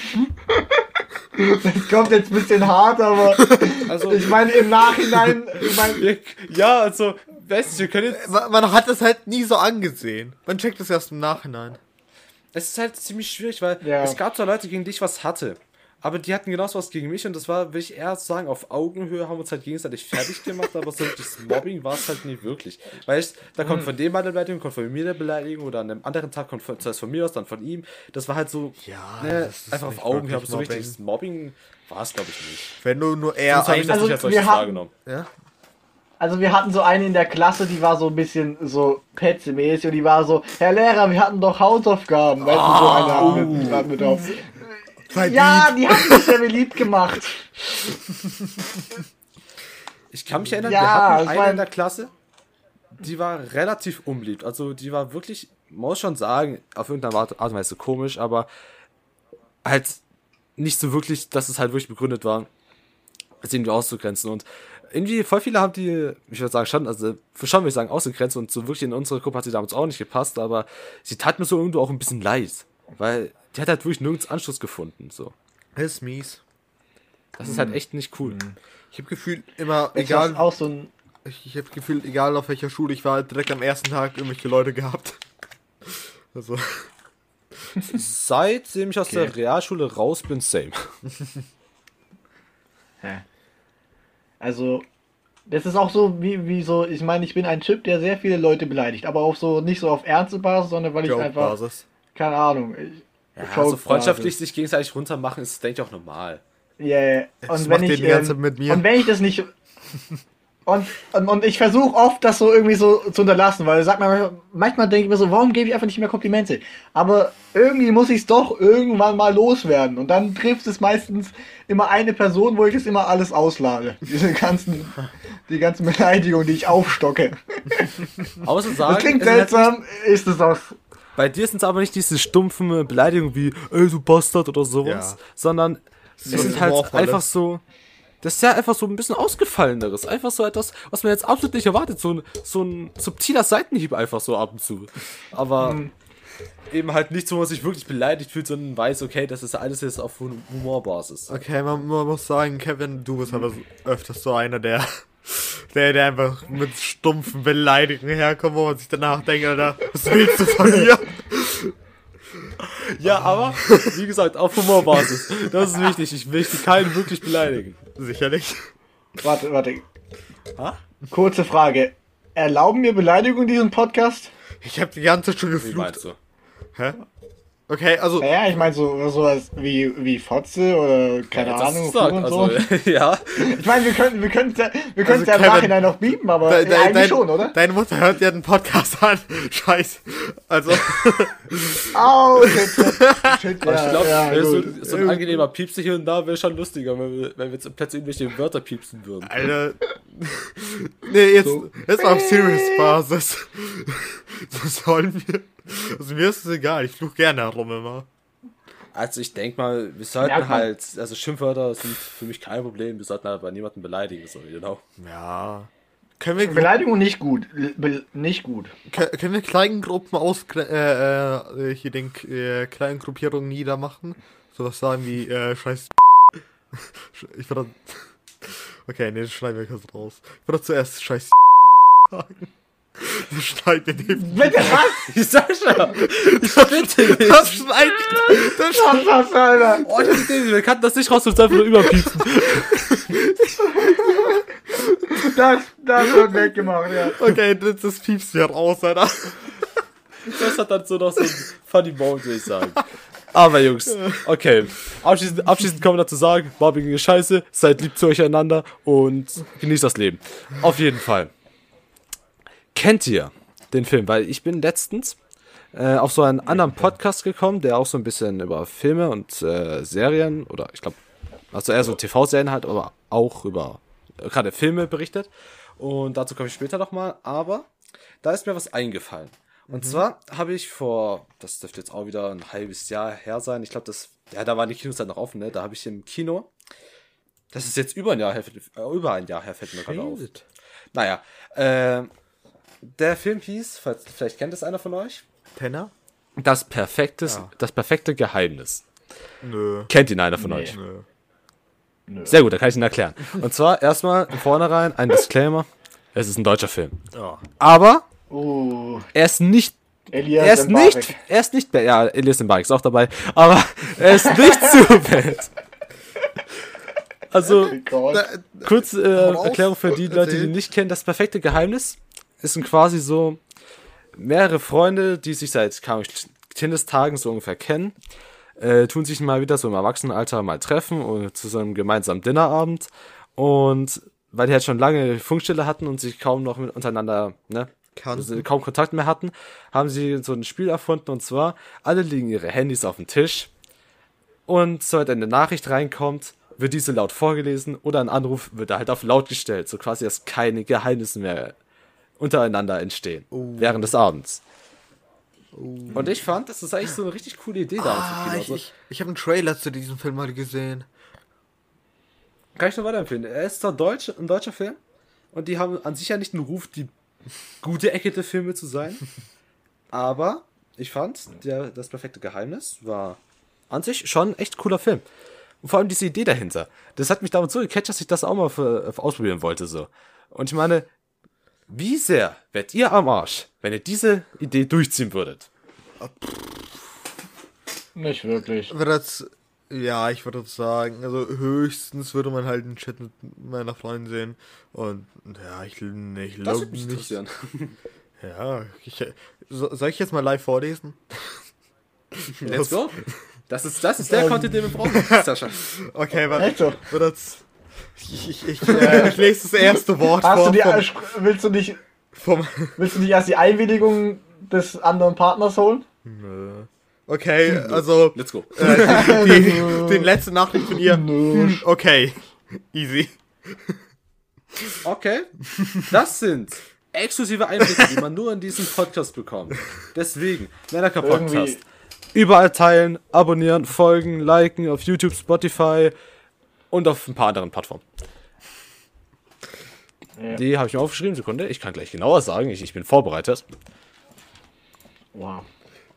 Das kommt jetzt ein bisschen hart, aber Also, ich meine im Nachhinein, ich meine, wir, ja, also, weißt du, wir können jetzt. Man, man hat es halt nie so angesehen. Man checkt es erst im Nachhinein. Es ist halt ziemlich schwierig, weil Ja. es gab zwar Leute, gegen die ich was hatte. Aber die hatten genauso was gegen mich und das war, will ich eher sagen, auf Augenhöhe haben wir uns halt gegenseitig fertig gemacht, aber so das Mobbing war es halt nie wirklich. Weißt da kommt von dem mal eine Beleidigung, kommt von mir eine Beleidigung oder an einem anderen Tag kommt von, zuerst von mir aus, dann von ihm. Das war halt so, Ja, ne, einfach auf Augenhöhe, aber so Mobbing. richtiges Mobbing war es, glaube ich, nicht. Wenn du nur eher Sonst habe ich ein, das Also, nicht als wir solches wahrgenommen. ja? Also wir hatten so eine in der Klasse, die war so ein bisschen so petzemäßig und die war so, Herr Lehrer, wir hatten doch Hausaufgaben. Weißt du, so eine hat mit, hat mit auf. Ja, die hat mich sehr beliebt gemacht. Ich kann mich erinnern, Ja, wir hatten es eine war- in der Klasse, die war relativ unbeliebt. Also die war wirklich, man muss schon sagen, auf irgendeine Art Art und Weise komisch, aber halt nicht so wirklich, dass es halt wirklich begründet war, sie irgendwie auszugrenzen. Und irgendwie voll viele haben die, ich würde sagen, schon, also schon würde ich sagen, ausgegrenzt und so wirklich in unsere Gruppe hat sie damals auch nicht gepasst, aber sie tat mir so irgendwo auch ein bisschen leid, weil die hat halt wirklich nirgends Anschluss gefunden. So. Das ist mies. Das ist halt echt nicht cool. Ich habe gefühlt immer, Das egal, auch so ein. ich, ich habe gefühlt, egal auf welcher Schule ich war, direkt am ersten Tag irgendwelche Leute gehabt. Also, Seitdem ich aus Okay. der Realschule raus bin, same. Hä? Also, das ist auch so wie, wie so, ich meine, ich bin ein Typ, der sehr viele Leute beleidigt, aber auch so nicht so auf ernste Basis, sondern weil ich einfach, Joke-Basis. keine Ahnung. Ich, Ja, Joke also freundschaftlich Basis. sich gegenseitig runtermachen ist, denke ich, auch normal. Ja, ja. Das Und macht wenn ich, die ganze ähm, Zeit mit mir. und wenn ich das nicht, und, und, und ich versuche oft, das so irgendwie so zu unterlassen, weil sagt man, manchmal denke ich mir so, warum gebe ich einfach nicht mehr Komplimente? Aber irgendwie muss ich es doch irgendwann mal loswerden. Und dann trifft es meistens immer eine Person, wo ich es immer alles auslade. Diese ganzen, die ganzen Beleidigungen, die ich aufstocke. Außer sagen, Das klingt es seltsam, ist es auch. Bei dir sind es aber nicht diese stumpfen Beleidigungen wie, ey, du Bastard oder sowas, Ja. sondern es was sind halt einfach so, das ist ja einfach so ein bisschen ausgefalleneres. Einfach so etwas, was man jetzt absolut nicht erwartet. So ein, so ein subtiler Seitenhieb einfach so ab und zu. Aber Mhm. eben halt nichts, wo man sich wirklich beleidigt fühlt, sondern weiß, okay, das ist alles jetzt auf Hum- Humorbasis. Okay, man, man muss sagen, Kevin, du bist aber öfters so einer, der, der, der einfach mit stumpfen Beleidigungen herkommt, wo man sich danach denkt, Alter, was willst du von mir? Ja, aber, wie gesagt, auf Humorbasis. Das ist wichtig. Ich möchte keinen wirklich beleidigen. Sicherlich. Warte, warte. Ha? Kurze Frage. Erlauben wir Beleidigung in diesem Podcast? Ich habe die ganze Zeit schon Wie geflucht. meinst du? Hä? Okay, also, Naja, ich meine so sowas wie, wie Fotze oder keine Ja, das Ahnung, und also, so. ja. Ich meine, wir könnten wir könnten ja, wir könnten ja im Kevin, Nachhinein noch bieben, aber de, ja, de, eigentlich dein- schon, oder? Deine Mutter hört ja den Podcast an. Scheiße. Also, Au, shit, shit, shit, ja, ich glaube, ja, so, so ein angenehmer Piepse hier und da wäre schon lustiger, wenn wir, wenn wir jetzt plötzlich irgendwelche Wörter piepsen würden. Alter. Nee, jetzt, So. jetzt auf Serious Basis. So sollen wir. Also mir ist es egal, ich fluch gerne herum immer. Also ich denke mal, wir sollten man. halt, also Schimpfwörter sind für mich kein Problem, wir sollten aber niemanden beleidigen, so, genau. Ja. Können wir, Beleidigung nicht gut. Be nicht gut. Kö- können wir Kleingruppen aus äh, äh, hier den äh, kleinen Gruppierungen niedermachen? Sowas sagen wie äh, Scheiß. Ich würde. Okay, nee, das schneiden wir kurz raus. Ich würde zuerst Scheiß sagen. Das schneidet definitiv. Bitte was? Sascha! Ich bitte dich! Das schneidet. Das schneidet. Was, Alter? Oh, ich hab den, wir kannten das nicht raus, uns einfach nur überpiepsen. Das, das wird weggemacht, ja. Okay, das, das piepst hier raus, Alter. Das hat dann so noch so ein funny Moment, würde ich sagen. Aber Jungs, okay. Abschließend, abschließend kann man dazu sagen, Mobbing ist scheiße, seid lieb zu euch einander und genießt das Leben. Auf jeden Fall. Kennt ihr den Film? Weil ich bin letztens äh, auf so einen anderen Podcast gekommen, der auch so ein bisschen über Filme und äh, Serien oder ich glaube, also eher so TV-Serien halt, aber auch über äh, gerade Filme berichtet. Und dazu komme ich später nochmal. Aber da ist mir was eingefallen. Und zwar habe ich vor, das dürfte jetzt auch wieder ein halbes Jahr her sein. Ich glaube, das, ja, da waren die Kinos halt noch offen, ne? Da habe ich im Kino, das ist jetzt über ein Jahr her, äh, über ein Jahr her, fällt mir gerade auf. Naja, äh, der Film hieß, falls, vielleicht kennt es einer von euch, Penner? das perfektes, Ja. das perfekte Geheimnis. Nö. Kennt ihn einer von Nee. euch? Nö. Sehr gut, da kann ich ihn erklären. Und zwar erstmal im Vornherein ein Disclaimer. Es ist ein deutscher Film. Ja. Aber Uh, er ist nicht Elias er ist Mbarek. nicht, er ist nicht, ja, Elias Mbarek ist auch dabei, aber er ist nicht zu bad. Also, Oh Gott. raus, kurz äh, Erklärung für die Leute, die ihn nicht kennen. Das perfekte Geheimnis ist sind quasi so mehrere Freunde, die sich seit Kindestagen so ungefähr kennen, äh, tun sich mal wieder so im Erwachsenenalter mal treffen und zu so einem gemeinsamen Dinnerabend. Und weil die halt schon lange Funkstille hatten und sich kaum noch mit untereinander, ne, also kaum Kontakt mehr hatten, haben sie so ein Spiel erfunden und zwar, alle legen ihre Handys auf den Tisch und sobald eine Nachricht reinkommt, wird diese laut vorgelesen oder ein Anruf wird halt auf laut gestellt, so quasi, dass keine Geheimnisse mehr untereinander entstehen während des Abends. Und ich fand, das ist eigentlich so eine richtig coole Idee im Ah, Kino. ich, Also, ich, ich habe einen Trailer zu diesem Film mal gesehen. kann ich nur weiterempfehlen. Er ist zwar deutsch, ein deutscher Film und die haben an sich ja nicht einen Ruf, die gute Ecke der Filme zu sein. aber ich fand, der, das perfekte Geheimnis war an sich schon ein echt cooler Film. Und vor allem diese Idee dahinter. Das hat mich damals so gecatcht, dass ich das auch mal für, für ausprobieren wollte. so. Und ich meine, wie sehr wärt ihr am Arsch, wenn ihr diese Idee durchziehen würdet? Nicht wirklich. Aber das, ja, ich würde sagen, also höchstens würde man halt einen Chat mit meiner Freundin sehen. Und ja, ich, nee, ich Das glaube nicht. interessieren. Ja, ich, so, soll ich jetzt mal live vorlesen? Let's go. Das ist, das ist der Content, den wir brauchen, Sascha. Okay, warte. So? Wird das, ich, ich, ich, äh, ich lese das erste Wort Hast du vor. die, Vom, willst du nicht, vom, willst du nicht erst die Einwilligung des anderen Partners holen? Nö. Okay, also Let's go. äh, die, die letzte Nachricht von ihr. Nö. Okay, easy. Okay. Das sind exklusive Einblicke, die man nur in diesem Podcast bekommt. Deswegen, Männerker Podcast. Irgendwie- Überall teilen, abonnieren, folgen, liken auf YouTube, Spotify und auf ein paar anderen Plattformen. Ja. Die habe ich mir aufgeschrieben, Sekunde. Ich kann gleich genauer sagen, ich, ich bin vorbereitet. Wow.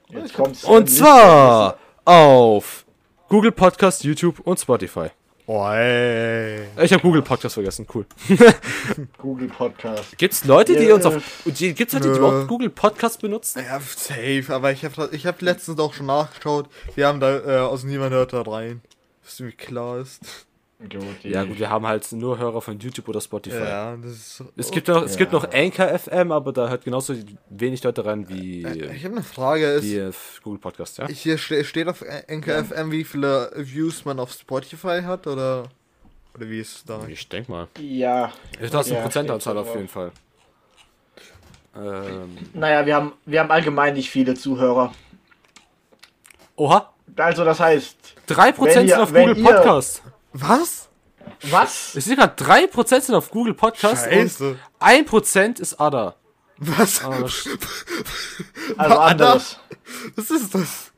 Jetzt kommt's. Und zwar auf Google Podcast, YouTube und Spotify. Oh, ey. Ich habe Google Podcast vergessen, cool. Google Podcast. Gibt's Leute, die Ja. uns auf. die- Gibt's Leute, die überhaupt Google Podcast benutzen? Ja, safe, aber ich habe ich hab letztens auch schon nachgeschaut. Wir haben da äh, aus niemand hört da rein. Was irgendwie klar ist. Gut, Ja, gut, wir haben halt nur Hörer von YouTube oder Spotify. Ja, das ist. Es gibt noch, es gibt Ja. noch Anchor FM, aber da hört genauso wenig Leute rein wie, Äh, Ich habe eine Frage. Ist, wie äh, Google Podcast, ja? Hier ste steht auf NKFM, wie viele Views man auf Spotify hat, oder? Oder wie ist es da? Ich denke mal. ja. Das ist eine Ja, Prozentanzahl auf jeden Fall. Ähm, Naja, wir haben, wir haben allgemein nicht viele Zuhörer. oha, Also das heißt, 3% Wenn sind ihr- auf Google ihr- Podcast. Was? was? Ich sehe gerade, 3% sind auf Google Podcast Scheiße. und 1% ist Ada. Was? Das- Also anderes. Was ist das?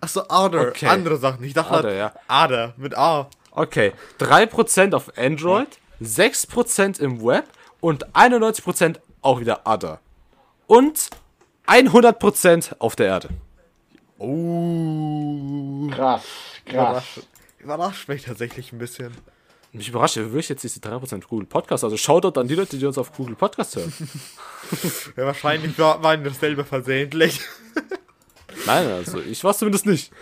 Achso, Other. Okay. Andere Sachen. Ich dachte Other, ja. Other mit A. Okay, 3% auf Android, 6% im Web und 91% auch wieder Other. Und 100% auf der Erde. Oh. Krass, krass. Überrascht, mich tatsächlich ein bisschen. Mich überrascht, wie wirklich jetzt diese 3% Google Podcast. Also Shoutout an die Leute, die uns auf Google Podcast hören. Ja, wahrscheinlich war, waren wir dasselbe versehentlich. Nein, also ich war zumindest nicht.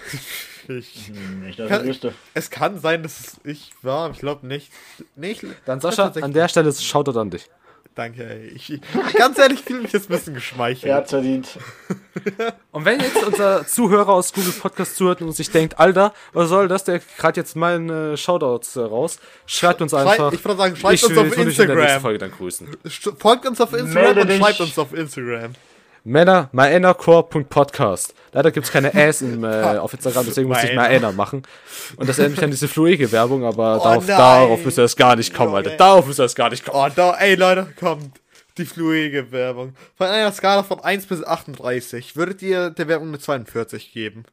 Ich, Kann- ich wüsste. es kann sein, dass es ich war, aber ich glaube nicht. nicht. Dann Sascha, an der Stelle ist Shoutout an dich. Danke, ey. Ich, ich, ganz ehrlich, fühle mich jetzt ein bisschen geschmeichelt. Er hat's verdient. Und wenn jetzt unser Zuhörer aus Google Podcast zuhört und sich denkt, Alter, was soll das, der gerade jetzt meine Shoutouts äh, raus, schreibt uns Schrei- einfach. ich würde sagen, schreibt ich uns auf ich dich in Instagram. Folge dann grüßen. Folgt uns auf Instagram Melde und dich. schreibt uns auf Instagram. Männer, myenercore.podcast. Leider gibt es keine Ass im, äh, auf Instagram, deswegen musste ich. Myener machen. Und das erinnert mich an diese fluige Werbung, aber Oh darauf, nein. darauf müsst ihr es gar nicht kommen, Alter. Darauf müsst ihr es gar nicht kommen. Oh, da, ey Leute, kommt. Die fluige Werbung. Von einer Skala von 1 bis 38 würdet ihr der Werbung eine 42 geben?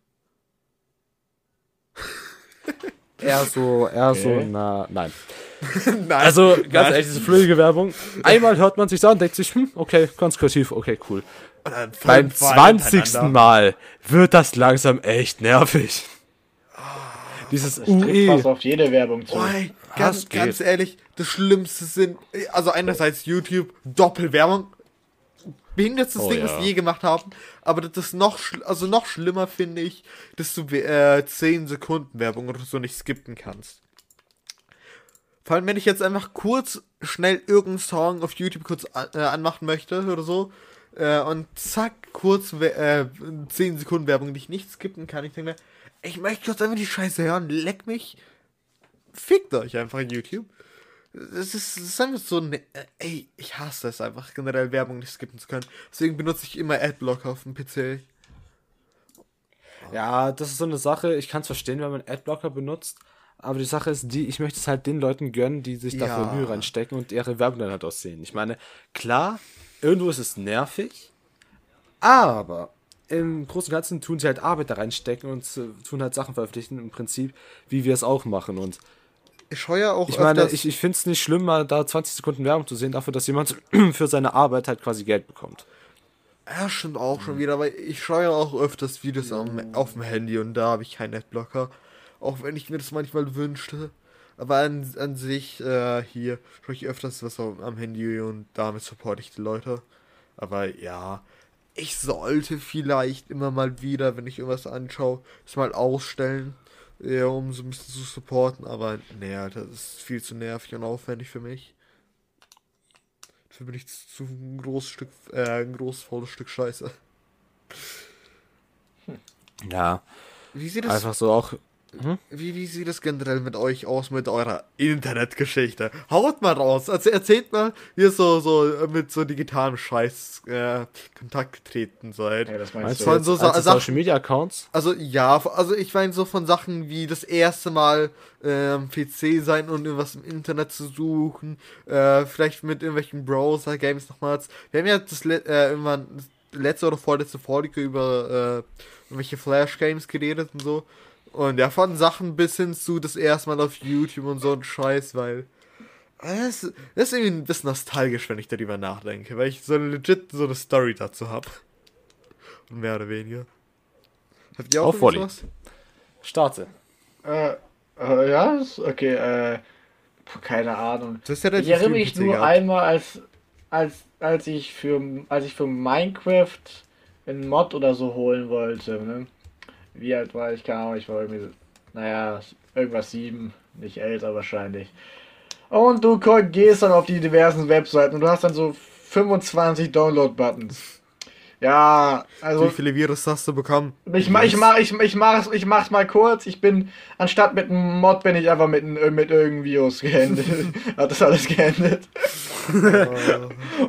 Eher so, eher so, Okay. na, nein. Nein. Also, ganz Nein. ehrlich, diese fluige Werbung. Einmal hört man sich da und denkt sich, hm, okay, ganz kreativ, okay, cool. Und dann Beim fünfmal 20. hintereinander. Mal wird das langsam echt nervig. Dieses Das trifft UE. auf jede Werbung zu. Oh, ey, ganz, Das ganz ehrlich, das Schlimmste sind, also einerseits YouTube, Doppelwerbung, behindertstes Oh, Ding, ja. was wir je gemacht haben, aber das ist noch, schl- also noch schlimmer finde ich, dass du äh, 10 Sekunden Werbung oder so nicht skippen kannst. Vor allem, wenn ich jetzt einfach kurz, schnell irgendeinen Song auf YouTube kurz an, äh, anmachen möchte oder so, äh, und zack, kurz äh, 10 Sekunden Werbung, die ich nicht skippen kann, ich denke mir, ich möchte kurz einfach die Scheiße hören, leck mich, fickt euch einfach YouTube. Es ist, ist einfach so, ne, ey, ich hasse es einfach, generell Werbung nicht skippen zu können. Deswegen benutze ich immer Adblocker auf dem PC. Ja, das ist so eine Sache, ich kann es verstehen, wenn man Adblocker benutzt, aber die Sache ist die, ich möchte es halt den Leuten gönnen, die sich dafür Ja. Mühe reinstecken und ihre Werbung dann halt aussehen. Ich meine, klar, irgendwo ist es nervig, aber im Großen und Ganzen tun sie halt Arbeit da reinstecken und tun halt Sachen veröffentlichen, im Prinzip, wie wir es auch machen. Und Ich ja auch ich meine, ich, ich finde es nicht schlimm, mal da 20 Sekunden Werbung zu sehen, dafür, dass jemand für seine Arbeit halt quasi Geld bekommt. Ja, stimmt auch schon wieder, weil ich schaue ja auch öfters Videos am, auf dem Handy und da habe ich keinen Adblocker. Auch wenn ich mir das manchmal wünschte. Aber an, an sich, äh, hier schaue ich öfters was am am Handy und damit supporte ich die Leute. Aber ja, ich sollte vielleicht immer mal wieder, wenn ich irgendwas anschaue, es mal ausstellen, ja, um so ein bisschen zu supporten. Aber nee, Alter, das ist viel zu nervig und aufwendig für mich. Dafür bin ich zu ein großes Stück, äh, ein großes faules Stück Scheiße. Ja, Wie sieht das, einfach so auch. Wie, wie sieht es generell mit euch aus, mit eurer Internetgeschichte? Haut mal raus, also erzählt mal, wie ihr so, so äh, mit so digitalem Scheiß äh, Kontakt getreten seid. Ja, das Meinst. Von jetzt so als Sa- Social Media Accounts? Also ja, also ich meine so von Sachen wie das erste Mal äh, am PC sein und irgendwas im Internet zu suchen, äh, vielleicht mit irgendwelchen Browser-Games nochmals. Wir haben ja das le äh, irgendwann letzte oder vorletzte Folge über äh, irgendwelche Flash-Games geredet und so. Und ja, von Sachen bis hin zu das erste Mal auf YouTube und so ein Scheiß, weil das, das ist irgendwie ein bisschen nostalgisch, wenn ich darüber nachdenke, weil ich so legit so eine Story dazu habe. Und mehr oder weniger. Habt ihr auch Auf irgendwas? Starte. Äh, Äh, ja, okay, äh, keine Ahnung. Das ist ja Ich erinnere mich nur einmal, als, als, als ich für als ich für Minecraft einen Mod oder so holen wollte. Ne? Wie alt war ich? Keine Ahnung, ich war irgendwie, naja, irgendwas sieben, nicht älter wahrscheinlich. Und du gehst dann auf die diversen Webseiten und du hast dann so 25 Download-Buttons. Ja, also. Wie viele Virus hast du bekommen? Ich mach, ich mach, ich, ich mach's, ich mach's mal kurz. Ich bin, anstatt mit einem Mod, bin ich einfach mit, mit irgendeinem Virus geendet. Hat das alles geendet.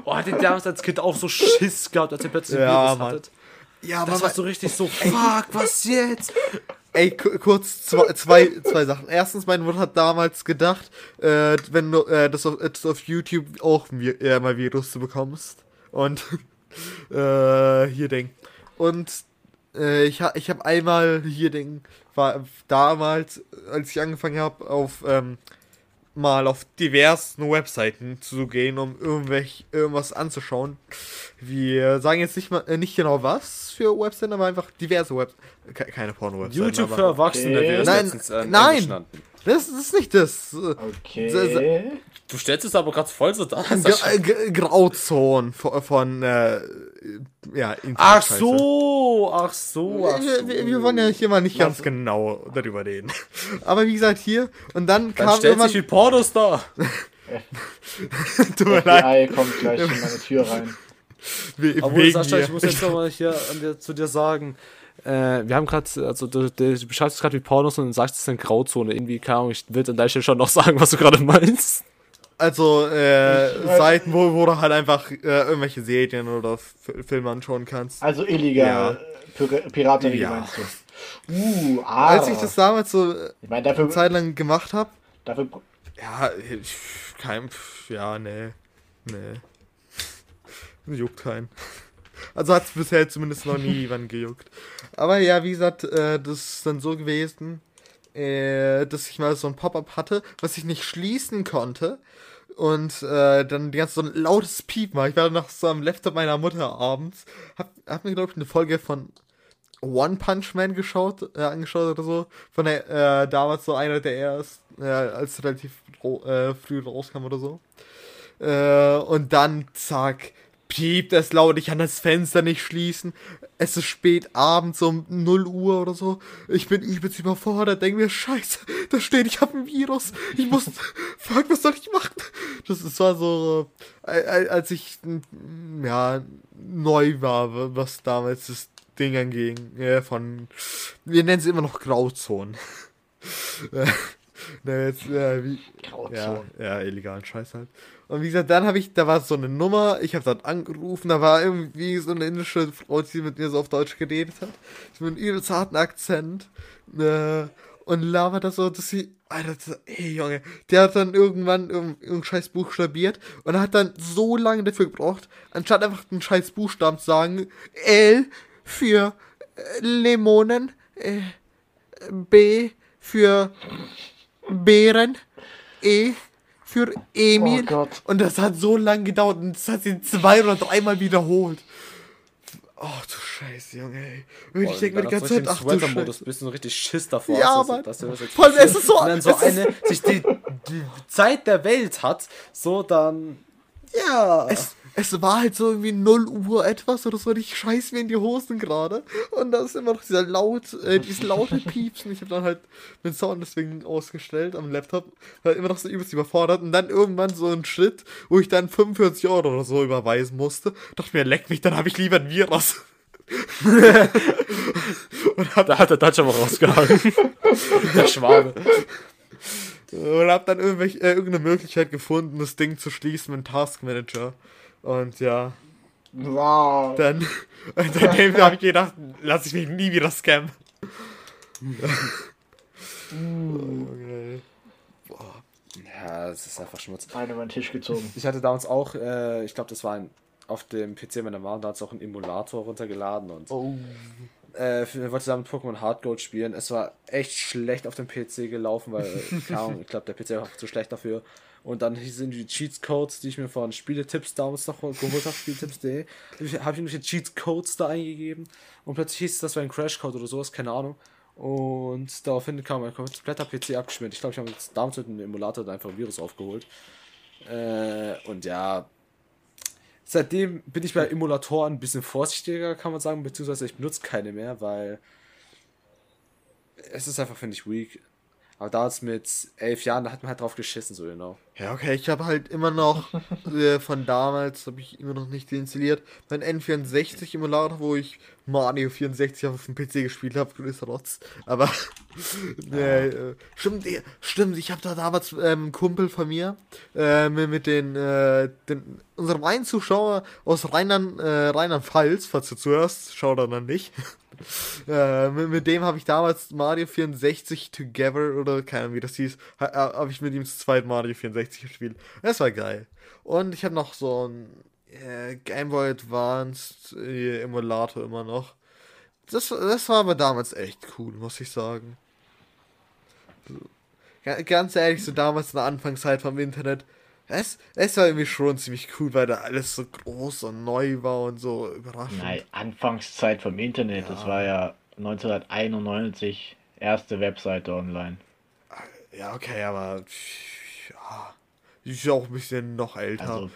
oh, hat ihr damals als Kind auch so Schiss gehabt, als ihr plötzlich Ja, Virus Mann. Ja, Das war so richtig so, fuck, was jetzt? Ey, ku- kurz zwei, zwei, zwei Sachen. Erstens, meine Mutter hat damals gedacht, äh, wenn du äh, das, auf, das auf YouTube auch äh, mal Virus du bekommst. Und äh, hier Ding. Und äh, ich, ha, ich habe einmal hier Ding, war damals, als ich angefangen habe, auf ähm, mal auf diversen Webseiten zu gehen, um irgendwelch, irgendwas anzuschauen. Wir sagen jetzt nicht mal äh, nicht genau was für Webseiten, aber einfach diverse Webseiten. Keine Porno-Webseiten. YouTube für Erwachsene Okay. wäre Nein, letztens äh, nein. Das, das ist nicht das. Okay. Du stellst es aber gerade voll so dar. Äh, G Grauzonen von, von äh, ja, Ach so, ach so, ach Wir, so. wir, wir wollen ja hier mal nicht ganz genau darüber reden. Aber wie gesagt, hier und dann Dann kam stellt irgendwann. sich wie Pornos da. Tut mir leid. Kommt gleich in meine Tür rein. we- wegen Sascha, ich muss jetzt nochmal hier an dir, zu dir sagen, äh, wir haben gerade, also du, du, du beschreibst es gerade wie Pornos und sagst, es ist eine Grauzone. Irgendwie, keine Ahnung, ich will an deiner Stelle schon noch sagen, was du gerade meinst. Also, äh, Ich Seiten, wo, wo du halt einfach äh, irgendwelche Serien oder Filme anschauen kannst. Also illegal. Pir Piraterie Ja. meinst du? Uh, ah. Als ich das damals so äh, Ich meine, dafür, eine Zeit lang gemacht habe, dafür. ja, ich, kein, ja, nee, nee. Juckt keinen. Also hat es bisher zumindest noch nie jemand gejuckt. Aber ja, wie gesagt, äh, das ist dann so gewesen, äh, dass ich mal so ein Pop-up hatte, was ich nicht schließen konnte. Und äh, dann die ganze so ein lautes Piep war. Ich war noch so am Laptop meiner Mutter abends. Hab, hab mir, glaube ich, eine Folge von One Punch Man geschaut, äh, angeschaut oder so. Von der, äh, damals so einer der erst, äh, als relativ äh, früh rauskam oder so. Äh, und dann, zack, piept es laut, ich kann das Fenster nicht schließen. Es ist spät abends um 0 Uhr oder so. Ich bin übelst überfordert, denke mir, scheiße, da steht, ich habe ein Virus. Ich muss, fuck, was soll ich machen? Das, das war so, äh, als ich, ja, neu war, was damals das Ding anging, äh, von, wir nennen sie immer noch Grauzonen. Ne, jetzt, äh, wie, ja, ja, illegalen Scheiß halt. Und wie gesagt, dann habe ich, da war so eine Nummer, ich habe dann angerufen, da war irgendwie so eine indische Frau, die mit mir so auf Deutsch geredet hat. Mit einem übelst harten Akzent. Äh, und labert das so, dass sie, Alter, das, ey Junge, der hat dann irgendwann irgendein scheiß buchstabiert und hat dann so lange dafür gebraucht, anstatt einfach einen scheiß Buchstaben zu sagen, L für äh, Limonen, äh, B für Bären, E für Emil. Oh. Und das hat so lange gedauert und das hat sie zwei oder dreimal wiederholt. Oh, du Scheiße, Junge, ey. Und ich denke mir die ganze Zeit, ach du Scheiße. bist du richtig Schiss davor. Ja, hast, dass- Mann. dass du das jetzt Vor allem, es ist so- dann so eine, sich die, die Zeit der Welt hat, so dann, ja. Es, es war halt so irgendwie 0 Uhr etwas oder so und ich scheiß mir in die Hosen gerade. Und da ist immer noch dieser laut, äh, dieses laute Piepsen. Ich habe dann halt den Sound deswegen ausgestellt am Laptop. War immer noch so übelst überfordert. Und dann irgendwann so ein Schritt, wo ich dann 45 Euro oder so überweisen musste. Dachte mir, leck mich, dann habe ich lieber ein Virus. und hab, da hat der Dutch aber rausgehangen. der Schwabe. und hab dann irgendwelche, äh, irgendeine Möglichkeit gefunden, das Ding zu schließen mit dem Task Manager. Und ja. Wow. Dann, seitdem habe ich gedacht, lass ich mich nie wieder scammen. okay. Ja, das ist einfach Schmutz. Eine über den Tisch gezogen. Ich hatte damals auch, äh, ich glaube, das war ein, auf dem PC meiner Mom, da hat auch einen Emulator runtergeladen und Oh. äh, wir wollten zusammen Pokémon Hard Gold spielen. Es war echt schlecht auf dem PC gelaufen, weil, äh, keine Ahnung, ich glaube, der PC war einfach zu schlecht dafür. Und dann sind die Cheats-Codes, die ich mir von Spieletipps damals noch geholt habe, Spieletipps.de, habe ich irgendwelche Cheats-Codes da eingegeben und plötzlich hieß es, das wäre ein Crash-Code oder sowas, keine Ahnung. Und daraufhin kam mein kompletter PC abgeschmiert. Ich glaube, ich habe jetzt damals mit dem Emulator einfach ein Virus aufgeholt. Äh, und ja, seitdem bin ich bei Emulatoren ein bisschen vorsichtiger, kann man sagen, beziehungsweise ich benutze keine mehr, weil es ist einfach, finde ich, weak. Aber damals mit elf Jahren, da hat man halt drauf geschissen, so genau. Ja, okay, ich habe halt immer noch äh, von damals, habe ich immer noch nicht installiert, mein N64 Emulator, wo ich Mario 64 auf dem PC gespielt habe, größer Rotz. Aber, äh, äh, stimmt, eh, stimmt, ich habe da damals ähm, einen Kumpel von mir, äh, mit, den, äh, den, unserem einen Zuschauer aus Rheinland, äh, Rheinland-Pfalz, falls du zuhörst, schau da dann nicht. Äh, mit, mit, dem habe ich damals Mario 64 Together oder keine Ahnung wie das hieß, ha, habe ich mit ihm zu zweit Mario 64 gespielt. Das war geil. Und ich habe noch so ein äh, Game Boy Advanced äh, Emulator immer noch. Das, das war aber damals echt cool, muss ich sagen. Ganz ehrlich, so damals in der Anfangszeit vom Internet, es, es war irgendwie schon ziemlich cool, weil da alles so groß und neu war und so überraschend. Nein, Anfangszeit vom Internet, ja. das war ja 1991 erste Webseite online. Ja, okay, aber ja, ist ja auch ein bisschen noch älter. Also,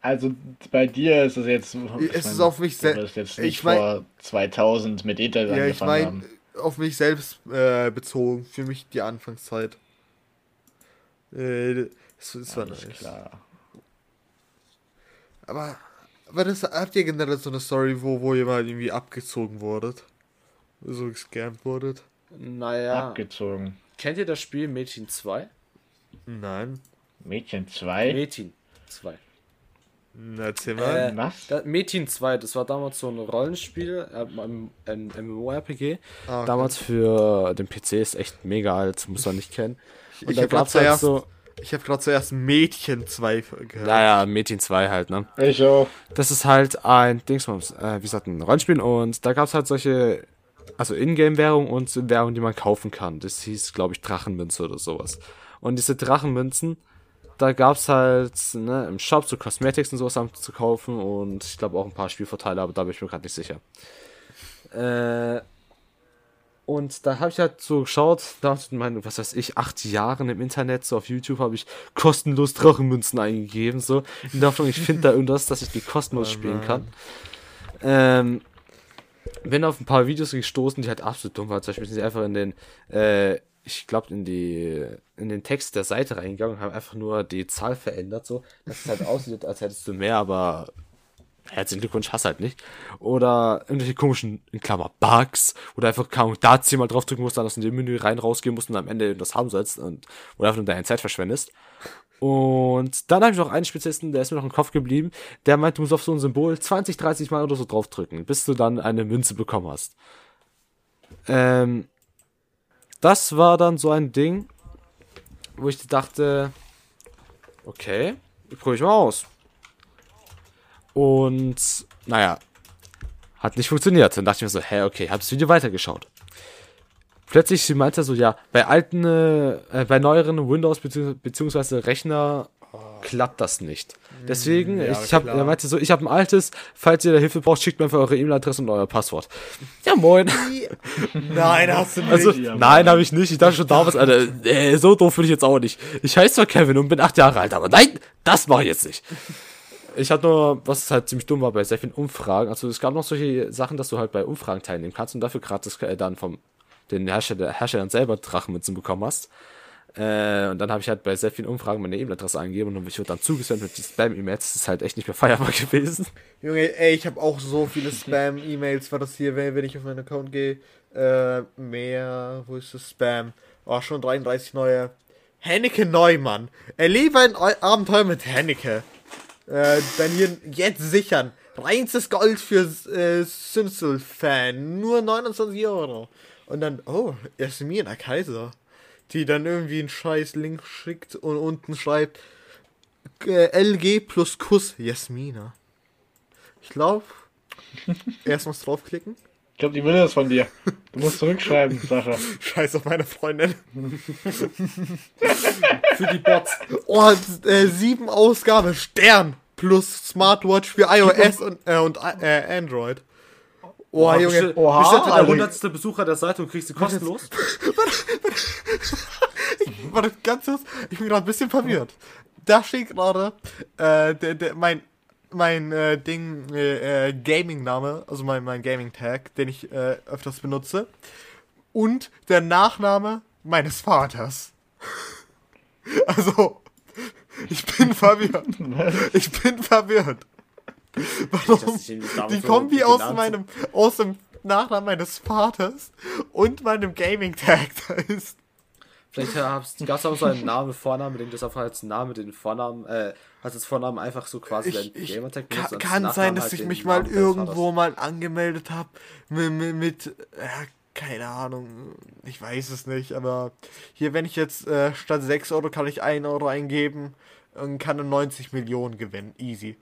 also bei dir ist es jetzt. Es meine, ist auf mich selbst. jetzt nicht ich mein, vor 2000 mit Internet ja, ich mein, auf mich selbst äh, bezogen, für mich die Anfangszeit. Äh, das, das war nice. klar. Aber, aber das, habt ihr generell so eine Story, wo, wo ihr mal irgendwie abgezogen wurdet? So gescampt wurdet? Naja. Abgezogen. Kennt ihr das Spiel Mädchen 2? Nein. Mädchen 2? Mädchen 2. Erzähl mal. Äh, was? Mädchen 2, das war damals so ein Rollenspiel, äh, ein, ein MMORPG. Ah, okay. Damals für den PC ist echt mega alt, muss man nicht kennen. Und ich da gab's halt so ich habe gerade zuerst Mädchen 2 gehört. Naja, Mädchen 2 halt, ne? Ich auch. Das ist halt ein Dingsbums, äh, wie gesagt, ein Rollenspiel und da gab es halt solche, also Ingame-Währung und Währung, die man kaufen kann. Das hieß, glaube ich, Drachenmünze oder sowas. Und diese Drachenmünzen, da gab es halt ne, im Shop so Cosmetics und sowas zu kaufen und ich glaube auch ein paar Spielvorteile, aber da bin ich mir gerade nicht sicher. Äh, und da habe ich halt so geschaut, da in meinen, was weiß ich, acht Jahren im Internet, so auf YouTube habe ich kostenlos Drachenmünzen eingegeben, so. In der Hoffnung, ich finde da irgendwas, dass ich die kostenlos oh spielen kann. Ähm, bin auf ein paar Videos gestoßen, die halt absolut dumm waren. Zum Beispiel sind sie einfach in den, äh, ich glaube, in die, in den Text der Seite reingegangen und haben einfach nur die Zahl verändert, so, dass es halt aussieht, als hättest du mehr, aber herzlichen Glückwunsch, hast halt nicht. Oder irgendwelche komischen, in Klammer, Bugs, oder einfach kaum da mal draufdrücken musst, dann aus dem Menü rein rausgehen musst und am Ende das haben sollst und, oder einfach nur deine Zeit verschwendest. Und dann habe ich noch einen Spezialisten, der ist mir noch im Kopf geblieben, der meint, du musst auf so ein Symbol 20, 30 Mal oder so draufdrücken, bis du dann eine Münze bekommen hast. Ähm, das war dann so ein Ding, wo ich dachte, okay, probiere ich mal aus. Und naja, hat nicht funktioniert. Dann dachte ich mir so, hä, okay, hab das Video weitergeschaut. Plötzlich meinte er so, ja, bei alten, äh, bei neueren Windows bzw. Rechner klappt das nicht. Deswegen, ja, ich habe, er meinte so, ich habe ein altes, falls ihr da Hilfe braucht, schickt mir einfach eure E-Mail-Adresse und euer Passwort. Ja, moin. nein, hast du nicht. Also, ja, nein, habe ich nicht. Ich dachte schon damals, Alter, äh, so doof bin ich jetzt auch nicht. Ich heiße zwar Kevin und bin acht Jahre alt, aber nein, das mache ich jetzt nicht. Ich hatte nur, was halt ziemlich dumm war bei sehr vielen Umfragen. Also es gab noch solche Sachen, dass du halt bei Umfragen teilnehmen kannst und dafür gratis äh, dann vom den Hersteller, Herstellern selber Drachenmünzen bekommen hast. Äh, und dann habe ich halt bei sehr vielen Umfragen meine E-Mail-Adresse eingegeben und ich wurde dann zugesendet mit Spam-E-Mails. Das ist halt echt nicht mehr feierbar gewesen. Junge, ey, ich habe auch so viele Spam-E-Mails, war das hier, wenn ich auf meinen Account gehe. Äh, mehr, wo ist das Spam? Oh, schon 33 neue. Henneke Neumann. Erlebe ein Abenteuer mit Henneke. Äh, dann hier jetzt sichern. Reinstes Gold für äh, Sinsel-Fan. Nur 29 Euro. Und dann, oh, Jasmina Kaiser. Die dann irgendwie einen scheiß Link schickt und unten schreibt äh, LG plus Kuss Jasmina. Ich glaube, erstmal draufklicken. Ich glaube, die will das von dir. Du musst zurückschreiben, Sascha. Scheiß auf meine Freundin. für die Bots. Oh, äh, sieben Ausgabe Stern plus Smartwatch für iOS und, äh, und äh, Android. Oh, Junge. Junge. Bestell, Oha, bestell der hundertste Besucher der Seite und kriegst sie kostenlos. Warte, ganz kurz. Ich bin gerade ein bisschen verwirrt. Da steht gerade äh, der, der, mein, mein äh, Ding, äh, äh, Gaming-Name, also mein, mein Gaming-Tag, den ich äh, öfters benutze. Und der Nachname meines Vaters. Also, ich bin verwirrt. Ich bin verwirrt. Warum? Die Kombi aus meinem, aus dem Nachnamen meines Vaters und meinem Gaming-Tag da ist. Vielleicht gab es auch so einen Namen, Vornamen, den du einfach als Name, den Vornamen, äh, hast als Vornamen einfach so quasi Ich, dein Gamertag kann, benutzt, als kann sein, dass halt ich mich mal irgendwo mal angemeldet habe mit, mit, mit ja, keine Ahnung, ich weiß es nicht, aber hier, wenn ich jetzt äh, statt 6 Euro kann ich 1 Euro eingeben und kann dann 90 Millionen gewinnen, easy.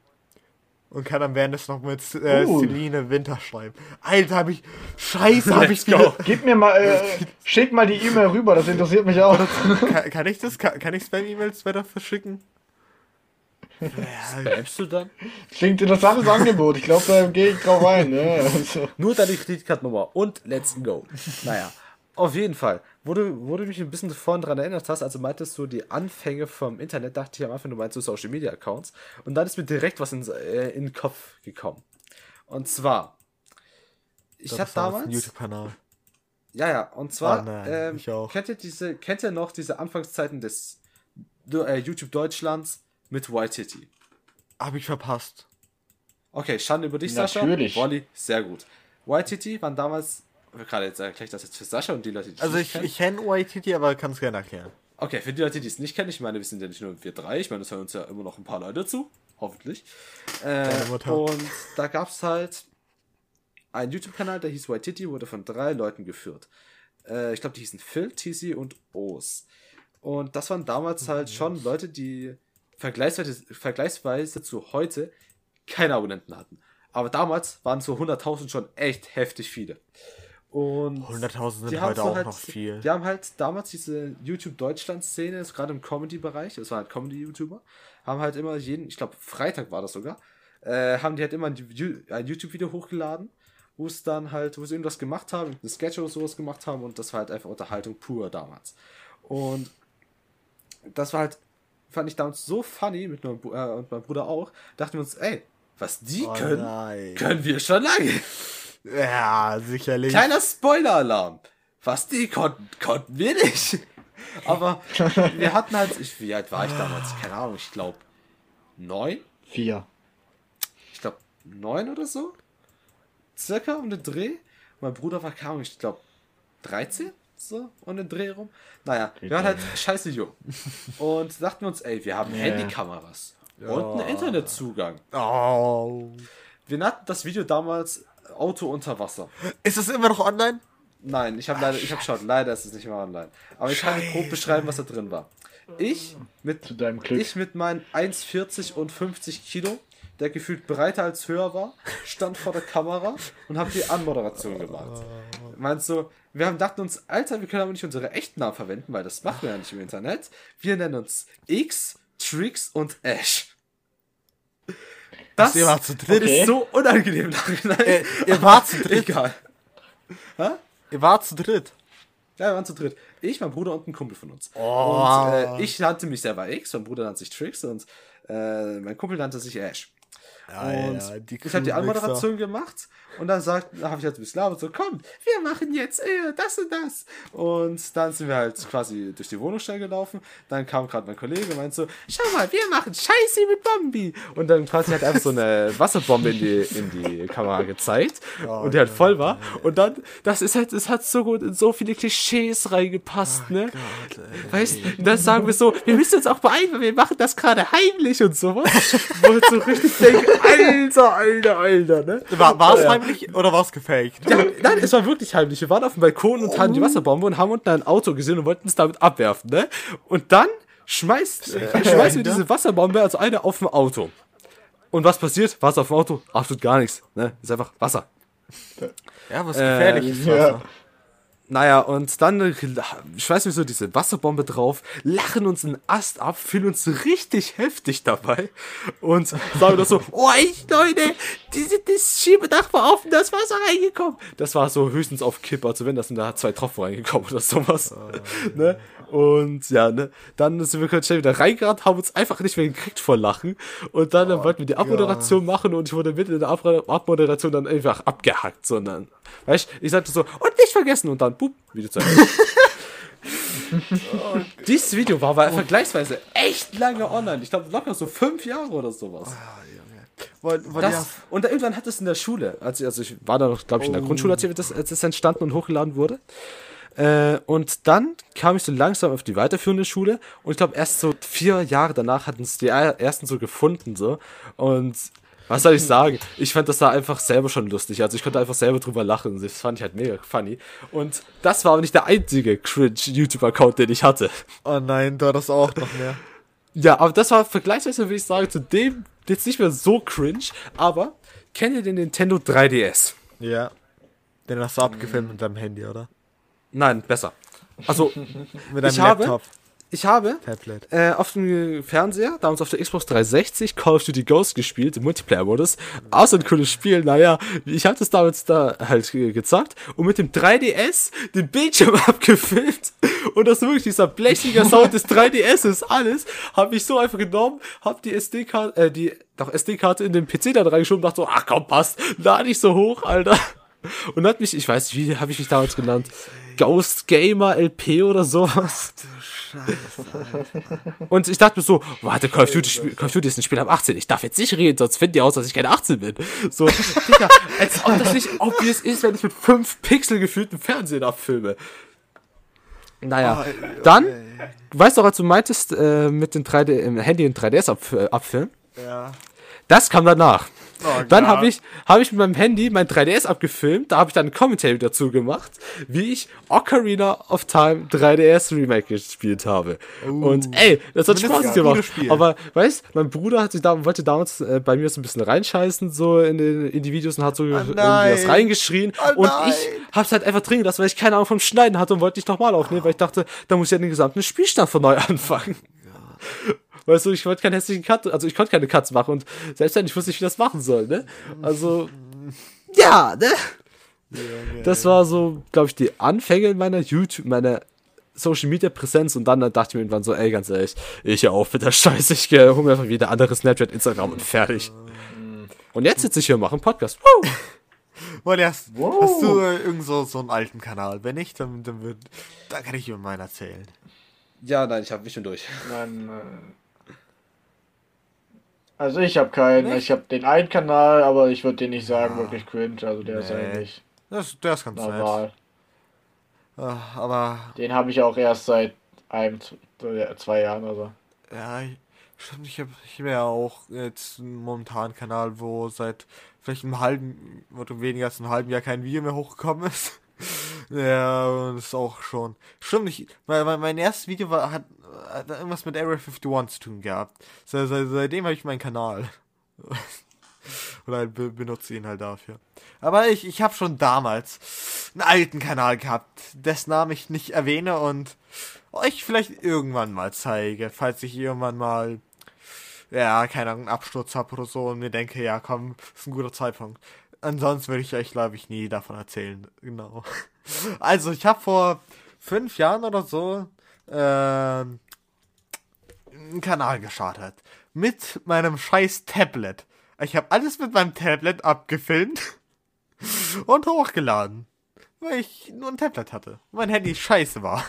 Und kann dann währenddessen noch mit äh, Uh. Celine Winter schreiben. Alter, hab ich, scheiße, hab ich go. Gib mir mal, äh, schick mal die E-Mail rüber, das interessiert mich auch. kann, kann ich das, kann, kann ich Spam-E-Mails weiter verschicken? Ja, Spamst du dann? Klingt interessantes Angebot. Ich glaube, da gehe ich drauf ein. Ne? Also, Nur deine Kreditkartennummer und let's go. Naja, auf jeden Fall. Wo du, wo du mich ein bisschen vorhin dran erinnert hast, also meintest du die Anfänge vom Internet, dachte ich am Anfang, du meinst so Social Media Accounts. Und dann ist mir direkt was in, äh, in den Kopf gekommen. Und zwar, ich habe damals. YouTube-Kanal. Ja, ja, und zwar, Ah, nein, ähm, ich auch. kennt ihr diese, kennt ihr noch diese Anfangszeiten des äh, YouTube Deutschlands mit White Hab ich verpasst. Okay, Schande über dich, Sascha. Natürlich. Wolli, sehr gut. White waren damals, gerade jetzt erkläre ich das jetzt für Sascha und die Leute, die es Also nicht ich, kennen. ich kenne YTT, aber kann es gerne erklären. Okay, für die Leute, die es nicht kennen, ich meine, wir sind ja nicht nur wir drei, ich meine, es hören uns ja immer noch ein paar Leute zu, hoffentlich. Äh, und da gab es halt einen YouTube-Kanal, der hieß Waititi, wurde von drei Leuten geführt. Äh, ich glaube, die hießen Phil, TC und O's. Und das waren damals halt schon Leute, die vergleichsweise, vergleichsweise zu heute keine Abonnenten hatten. Aber damals waren so 100.000 schon echt heftig viele. Und 100.000 sind heute auch halt, noch viel. Die haben halt damals diese YouTube-Deutschland-Szene, ist gerade im Comedy-Bereich, das waren halt Comedy-YouTuber, haben halt immer jeden, ich glaube Freitag war das sogar, äh, haben die halt immer ein, ein YouTube-Video hochgeladen, wo es dann halt, wo sie irgendwas gemacht haben, ein Sketch oder sowas gemacht haben und das war halt einfach Unterhaltung pur damals. Und das war halt, fand ich damals so funny mit meinem, äh, und meinem Bruder auch, dachten wir uns, ey, was die Oh können, nein. können wir schon lange. Ja, sicherlich. Kleiner Spoiler-Alarm. Was die konnten, konnten wir nicht. Aber wir hatten halt, ich, wie alt war ich damals? Keine Ahnung, ich glaube neun. vier. Ich glaube neun oder so. Circa um den Dreh. Mein Bruder war, Ahnung, ich glaube 13. So, um den Dreh rum. Naja, wir waren halt scheiße jung. Und dachten uns, ey, wir haben Ja. Handykameras. Und einen Internetzugang. Oh. Wir nannten das Video damals Auto unter Wasser. Ist das immer noch online? Nein, ich habe leider, ich habe geschaut, leider ist es nicht mehr online. Aber ich kann grob beschreiben, was da drin war. Ich mit, Zu deinem Glück. ich mit meinen 1,40 und 50 Kilo, der gefühlt breiter als höher war, stand vor der Kamera und habe die Anmoderation gemacht. Meinst du, wir haben dachten uns, Alter, wir können aber nicht unsere echten Namen verwenden, weil das machen wir ja nicht im Internet. Wir nennen uns X, Trix und Ash. Das Ihr wart zu dritt. Okay. ist so unangenehm. Äh, ihr wart zu dritt. Egal. Ihr wart zu dritt. Ja, wir waren zu dritt. Ich, mein Bruder und ein Kumpel von uns. Oh. Und äh, ich nannte mich selber X, mein Bruder nannte sich Trix und äh, mein Kumpel nannte sich Ash. und ja, die ich habe die. Anmoderation gemacht und dann sagt, habe ich halt ein bisschen labert, so komm, wir machen jetzt äh, das und das. Und dann sind wir halt quasi durch die Wohnung schnell gelaufen. Dann kam gerade mein Kollege und meinte so, schau mal, wir machen Scheiße mit Bombi. Und dann quasi hat er einfach so eine Wasserbombe in die, in die Kamera gezeigt und die halt voll war. Und dann, das ist halt, es hat so gut in so viele Klischees reingepasst, ne? Weißt du, dann sagen wir so, wir müssen uns auch beeilen, weil wir machen das gerade heimlich und sowas. Wo ich so richtig denke, Alter, Alter, Alter, ne? War, war es Ja. heimlich oder war es gefaked? Ja, nein, es war wirklich heimlich. Wir waren auf dem Balkon und hatten die Wasserbombe und haben unten ein Auto gesehen und wollten es damit abwerfen, ne? Und dann schmeißt, äh, schmeißen wir diese Wasserbombe, also eine auf dem Auto. Und was passiert? Wasser auf dem Auto? Absolut gar nichts, ne? Ist einfach Wasser. Ja, was Äh, gefährlich ist ja. Naja, und dann, ich weiß nicht so, diese Wasserbombe drauf, lachen uns einen Ast ab, fühlen uns richtig heftig dabei und sagen das so, oh, ich, Leute, die, das Schiebedach war offen, das Wasser reingekommen. Das war so höchstens auf Kipp, also wenn das in da zwei Tropfen reingekommen oder sowas. Oh, ne? Und ja, ne, dann sind wir ganz schnell wieder reingerannt, haben uns einfach nicht mehr gekriegt vor Lachen. Und dann, oh, wollten wir die Abmoderation God. machen und ich wurde mitten in der Abmoderation dann einfach abgehackt, sondern, weißt ich sagte so, und nicht vergessen und dann, boop, Video zu Ende. oh, Dieses Video war aber vergleichsweise echt lange online. Ich glaube locker so fünf Jahre oder sowas. Oh, das, ja. Und irgendwann hat es in der Schule, also, also ich war da noch, glaube ich, in der oh. Grundschule, als das, als das entstanden und hochgeladen wurde. Äh, und dann kam ich so langsam auf die weiterführende Schule und ich glaube erst so vier Jahre danach hatten es die ersten so gefunden so und was soll ich sagen? Ich fand das da einfach selber schon lustig. Also ich konnte einfach selber drüber lachen. Das fand ich halt mega funny. Und das war aber nicht der einzige cringe YouTube-Account, den ich hatte. Oh nein, du hattest auch noch mehr. Ja, aber das war vergleichsweise, würde ich sagen, zu dem jetzt nicht mehr so cringe. Aber kennt ihr den Nintendo 3DS? Ja. Den hast du abgefilmt mit deinem Handy, oder? Nein, besser. Also, mit einem ich Laptop. Habe, ich habe äh, auf dem Fernseher, damals auf der Xbox 360, Call of Duty Ghost gespielt, im Multiplayer-Modus. Außer ein cooles Spiel, naja, ich hatte es damals da halt gezockt und mit dem 3DS den Bildschirm abgefilmt und das wirklich dieser blechige Sound des 3DS ist alles, habe ich so einfach genommen, habe die SD-Karte, äh, die doch SD-Karte in den PC da reingeschoben und dachte so, ach komm, passt, lade ich so hoch, Alter. Und hat mich, ich weiß nicht, wie habe ich mich damals genannt? Ghost Gamer LP oder sowas. Und ich dachte mir so, warte, Call of, Duty, Call of Duty ist ein Spiel ab 18. Ich darf jetzt nicht reden, sonst finden die aus, dass ich keine 18 bin. So, Digga, als ob das nicht obvious ist, wenn ich mit 5 Pixel gefühlten Fernsehen abfilme. Naja, oh, dann, weißt du auch, als du meintest, äh, mit dem 3D, im Handy in 3DS ab, äh, abfilmen? Ja. Das kam danach. Oh, dann habe ich, hab ich mit meinem Handy mein 3DS abgefilmt, da habe ich dann ein Commentary dazu gemacht, wie ich Ocarina of Time 3DS Remake gespielt habe. Uh, und ey, das hat Spaß gemacht. Aber weißt, mein Bruder hat sich da, wollte damals äh, bei mir so ein bisschen reinscheißen, so in, den, in die Videos und hat so oh was reingeschrien. Oh und ich hab's halt einfach drin gelassen, weil ich keine Ahnung vom Schneiden hatte und wollte nicht nochmal aufnehmen, weil ich dachte, da muss ich ja den gesamten Spielstand von neu anfangen. Weißt du, ich wollte keinen hässlichen Cut, also ich konnte keine Cuts machen und selbst wenn, ich wusste nicht, wie das machen soll, ne? Also, ja, ne? Das war so, glaube ich, die Anfänge meiner YouTube, meiner Social Media Präsenz und dann dachte ich mir irgendwann so, ey, ganz ehrlich, ich hör auf mit der Scheiße, ich hole mir einfach wieder andere Snapchat, Instagram und fertig. Und jetzt sitze ich hier und mache einen Podcast. Woo! Well, hast, wow. hast du äh, irgend so, so einen alten Kanal? Wenn nicht, dann, dann, wird, dann kann ich über meinen erzählen. Ja, nein, ich habe mich schon durch. Nein, äh, also ich habe keinen. Nicht? Ich habe den einen Kanal, aber ich würde den nicht sagen, ja. wirklich cringe. Also der nee. ist eigentlich. Das, der ist ganz normal. Ja, aber. Den habe ich auch erst seit einem, zwei Jahren oder so. Ja, stimmt. Ich habe ich hab ja auch jetzt momentan einen Kanal, wo seit vielleicht einem halben oder weniger als einem halben Jahr kein Video mehr hochgekommen ist. Ja, und ist auch schon. Stimmt, ich, mein, mein erstes Video war, hat hat irgendwas mit Area 51 zu tun gehabt. Seit, seit, seitdem habe ich meinen Kanal. Oder halt benutze ihn halt dafür. Aber ich, ich habe schon damals einen alten Kanal gehabt, dessen Namen ich nicht erwähne und euch vielleicht irgendwann mal zeige, falls ich irgendwann mal, ja, keine Ahnung, einen Absturz habe oder so und mir denke, ja, komm, ist ein guter Zeitpunkt. Ansonsten würde ich euch, glaube ich, nie davon erzählen. Genau. Also, ich habe vor fünf Jahren oder so ähm, einen Kanal gestartet. Mit meinem scheiß Tablet. Ich habe alles mit meinem Tablet abgefilmt und hochgeladen. Weil ich nur ein Tablet hatte. Mein Handy scheiße war.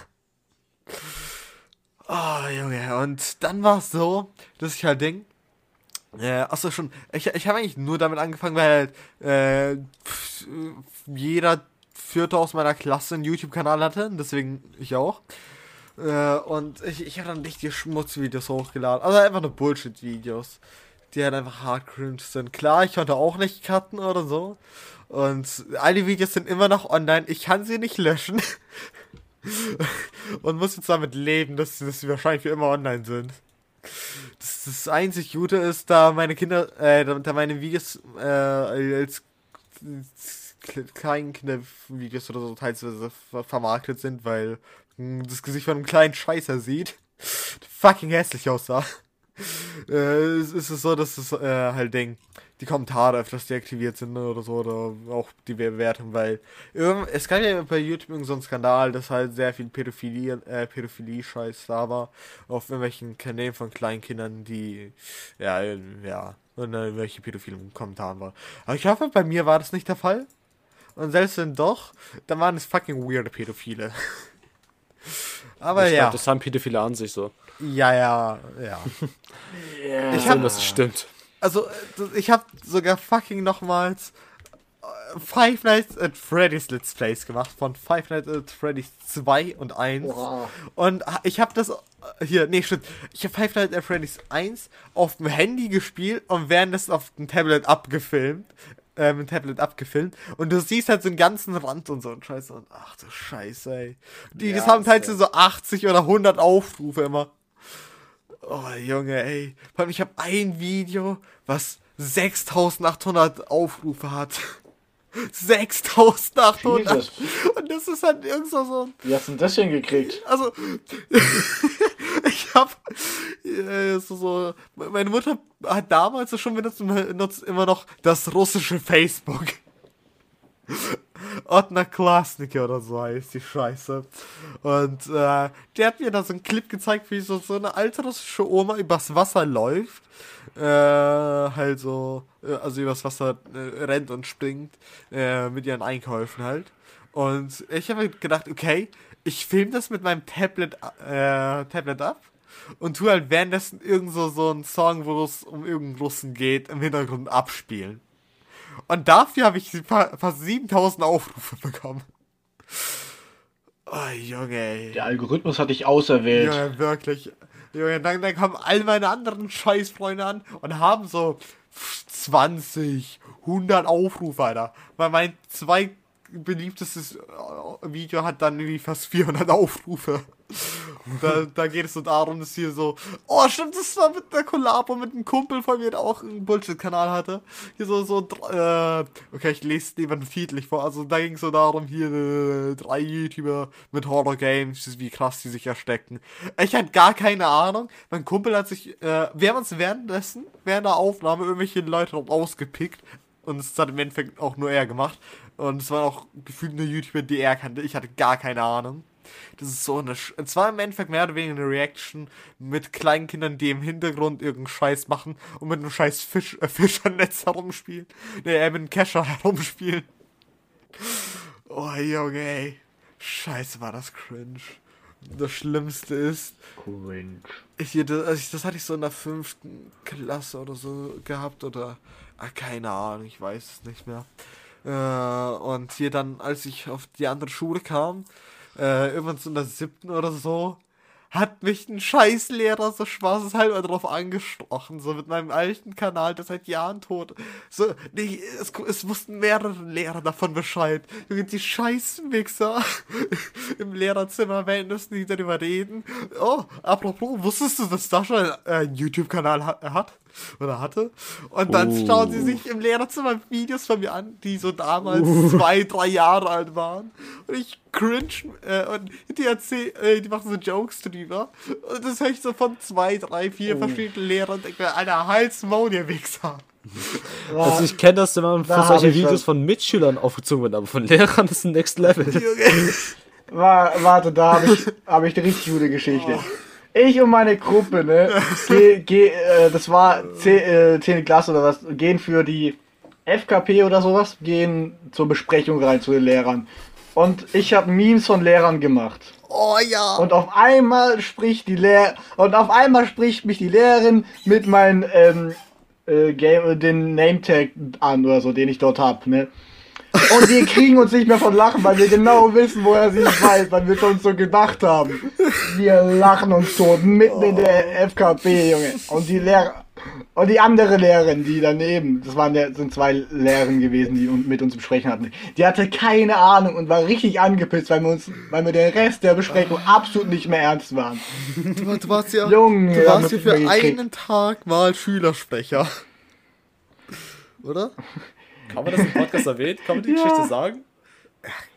Oh, Junge. Und dann war es so, dass ich halt denk, äh, achso, schon, ich, ich habe eigentlich nur damit angefangen, weil äh, jeder Vierte aus meiner Klasse einen YouTube-Kanal hatte, deswegen ich auch. Äh, und ich, ich habe dann richtige Schmutzvideos hochgeladen. Also einfach nur Bullshit-Videos. Die halt einfach hart cringe sind. Klar, ich konnte auch nicht cutten oder so. Und all die Videos sind immer noch online. Ich kann sie nicht löschen. und muss jetzt damit leben, dass, dass sie wahrscheinlich für immer online sind. Das, das einzig Gute ist, da meine Kinder, äh, da meine Videos äh, als kleinen Kindervideos oder so teilweise ver vermarktet sind, weil mh, das Gesicht von einem kleinen Scheißer sieht. Fucking hässlich aussah. Äh, ist es so, dass es äh, halt Ding, die Kommentare öfters deaktiviert sind oder so, oder auch die Bewertung, weil es gab ja bei YouTube so einen Skandal, dass halt sehr viel Pädophilie, äh, Pädophilie-Scheiß da war, auf irgendwelchen Kanälen von Kleinkindern, die, ja, ja, und dann irgendwelche pädophilen Kommentaren waren. Aber ich hoffe, bei mir war das nicht der Fall. Und selbst wenn doch, dann waren es fucking weirde Pädophile. Aber ich ja. Glaub, das haben Pädophile an sich so. Ja, ja, ja. Yeah. Ich hab- dass es stimmt. Also, ich habe sogar fucking nochmals äh, Five Nights at Freddy's Let's Plays gemacht von Five Nights at Freddy's 2 und 1. Oha. Und ich habe das äh, hier, nee, stimmt. Ich habe Five Nights at Freddy's 1 auf dem Handy gespielt und währenddessen auf dem Tablet abgefilmt. Äh, mit dem Tablet abgefilmt. Und du siehst halt so einen ganzen Rand und so und Scheiße. Und ach du Scheiße, ey. Die, das Ja, haben teilweise ist so 80 oder 100 Aufrufe immer. Oh, Junge, ey. Vor allem, ich habe ein Video, was 6800 Aufrufe hat. 6800! Jesus. Und das ist halt irgend so so ein Wie hast du denn das hingekriegt? also, ich hab äh, so, meine Mutter hat damals schon benutzt, benutzt immer noch das russische Facebook. Otna Klasnike oder so heißt die Scheiße. Und äh, der hat mir da so einen Clip gezeigt, wie so, so eine alte russische Oma übers Wasser läuft. Äh, halt so, äh, also übers Wasser äh, rennt und springt. Äh, mit ihren Einkäufen halt. Und ich habe gedacht, okay, ich filme das mit meinem Tablet, äh, Tablet ab und tu halt währenddessen irgend so, so einen Song, wo es um irgendeinen Russen geht, im Hintergrund abspielen. Und dafür habe ich fa- fast 7000 Aufrufe bekommen. Oh, Junge, ey. Der Algorithmus hat dich auserwählt. Junge, wirklich. Junge, dann, dann kommen all meine anderen Scheißfreunde an und haben so 20, 100 Aufrufe, Alter. Weil mein zwei beliebtestes äh, Video hat dann irgendwie fast 400 Aufrufe. Da, da geht es so darum, dass hier so, oh stimmt, das war mit der Kollabo mit einem Kumpel von mir, der auch einen Bullshit-Kanal hatte. Hier so, so, äh, okay, ich lese lieber den vor. Also da ging es so darum, hier äh, drei YouTuber mit Horror-Games, wie krass die sich erstecken. Ich hatte gar keine Ahnung. Mein Kumpel hat sich, äh, wir haben uns währenddessen, während der Aufnahme irgendwelche Leute rausgepickt. Und es hat im Endeffekt auch nur er gemacht. Und es waren auch gefühlt nur YouTuber, die er kannte. Ich hatte gar keine Ahnung. Das ist so eine. Sch es war im Endeffekt mehr oder weniger eine Reaction mit kleinen Kindern, die im Hintergrund irgendeinen Scheiß machen und mit einem scheiß Fisch, äh, Fischernetz herumspielen. Ne, äh, mit einem Kescher herumspielen. Oh, Junge, ey. Scheiße, war das cringe. Das Schlimmste ist, Cringe. ich, das, also ich- das hatte ich so in der fünften Klasse oder so gehabt oder ah, keine Ahnung, ich weiß es nicht mehr. Äh, und hier dann, als ich auf die andere Schule kam, äh, irgendwann so in der siebten oder so, hat mich ein Scheißlehrer so spaßeshalber drauf angesprochen, so mit meinem alten Kanal, der seit Jahren tot. So, nee, es, es wussten mehrere Lehrer davon Bescheid. Junge, die Scheißwichser im Lehrerzimmer währenddessen die darüber reden. Oh, apropos, wusstest du, dass Sascha äh, einen YouTube-Kanal ha hat? Oder hatte? Und dann Oh. schauen sie sich im Lehrerzimmer Videos von mir an, die so damals zwei, drei Jahre alt waren. Und ich cringe, äh, und die erzählen, äh, die machen so Jokes drüber. Und das höre ich so von zwei, drei, vier verschiedenen Lehrern und denke mir, Alter, Hals, Maul, ihr Wichser. Also ich kenne das, wenn man hab solche Videos was. von Mitschülern aufgezogen wird, aber von Lehrern ist ein Next Level. Warte, da habe ich, hab ich eine richtig gute Geschichte. Ich und meine Gruppe, ne, geh, geh, äh, das war 10. Äh, 10. Klasse oder was, gehen für die FKP oder sowas, gehen zur Besprechung rein zu den Lehrern. Und ich habe Memes von Lehrern gemacht. Oh ja. Und auf einmal spricht die Lehr und auf einmal spricht mich die Lehrerin mit meinem ähm, äh, Game, den Nametag an oder so, den ich dort hab, ne? Und wir kriegen uns nicht mehr von Lachen, weil wir genau wissen, woher sie es weiß, weil wir uns so gedacht haben. Wir lachen uns tot, mitten in der FKP, Junge. Und die Lehrer, und die andere Lehrerin, die daneben, das waren ja, sind zwei Lehrerinnen gewesen, die mit uns besprechen hatten, die hatte keine Ahnung und war richtig angepisst, weil wir uns, weil wir den Rest der Besprechung absolut nicht mehr ernst waren. Du, du warst ja, Junge, du warst ja für einen Tag mal Schülersprecher. Oder? Kann man das im Podcast erwähnen? Kann man die Ja. Geschichte sagen?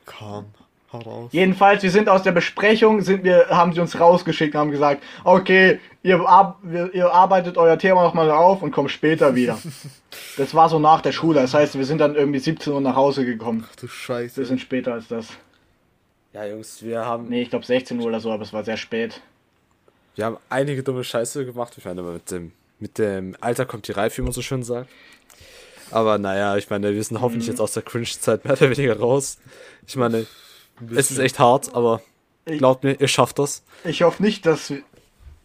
Komm, hau raus. Jedenfalls, wir sind aus der Besprechung, sind wir, haben sie uns rausgeschickt und haben gesagt, okay, ihr, ar wir- ihr arbeitet euer Thema nochmal auf und kommt später wieder. Das war so nach der Schule, das heißt, wir sind dann irgendwie 17 Uhr nach Hause gekommen. Ach du Scheiße. Bisschen später als das. Ja, Jungs, wir haben, Nee, ich glaube 16 Uhr oder so, aber es war sehr spät. wir haben einige dumme Scheiße gemacht. Ich meine, mit dem, mit dem Alter kommt die Reife, wie man so schön sagt. Aber naja, ich meine, wir sind hoffentlich jetzt aus der Cringe-Zeit mehr oder weniger raus. Ich meine, es ist echt hart, aber glaubt mir, ihr schafft das. Ich hoffe nicht, dass wir,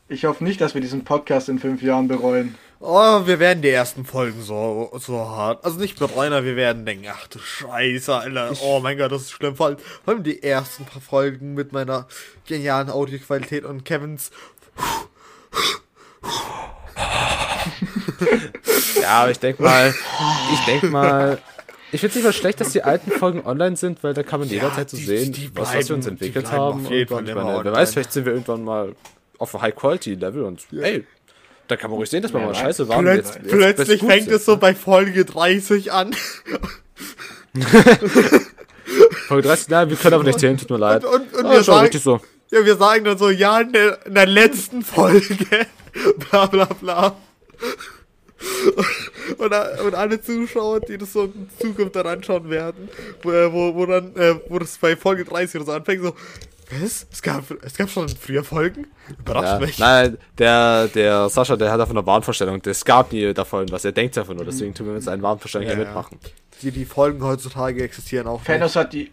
ich hoffe nicht, dass wir diesen Podcast in fünf Jahren bereuen. Oh, wir werden die ersten Folgen so, so hart. Also nicht bereuen, aber wir werden denken, ach du Scheiße, Alter. Oh mein Gott, das ist schlimm. Vor allem, vor allem die ersten paar Folgen mit meiner genialen Audioqualität und Kevins. Ja, aber ich denke mal, ich denke mal, ich finde es nicht mal schlecht, dass die alten Folgen online sind, weil da kann man jederzeit so die- sehen, die was, was wir uns bleiben- die entwickelt bleiben haben. auf jeden Und immer meine, wer weiß, vielleicht sind wir irgendwann mal auf einem High-Quality-Level und ey, da kann man ruhig sehen, dass wir Wer mal scheiße waren. und Plötz jetzt- jetzt plötzlich fängt es so bei Folge 30 an. Folge 30, nein, wir können aber nicht zählen, tut mir leid. Und, und Ah, wir, sagen, richtig so. ja, wir sagen dann so, ja, in der, in der letzten Folge. bla bla bla. Und, und alle Zuschauer, die das so in Zukunft dann anschauen werden, wo, wo, wo dann, äh, wo das bei Folge 30 oder so anfängt, so, was? Es gab, es gab schon früher Folgen? Überrascht Ja, mich. nein, der, der Sascha, der hat davon eine Wahnvorstellung. Es gab nie davon was. Er denkt davon nur. Deswegen tun wir mit seinen Wahnvorstellungen Ja, hier ja. mitmachen. Die, die Folgen heutzutage existieren auch Thanos hat die.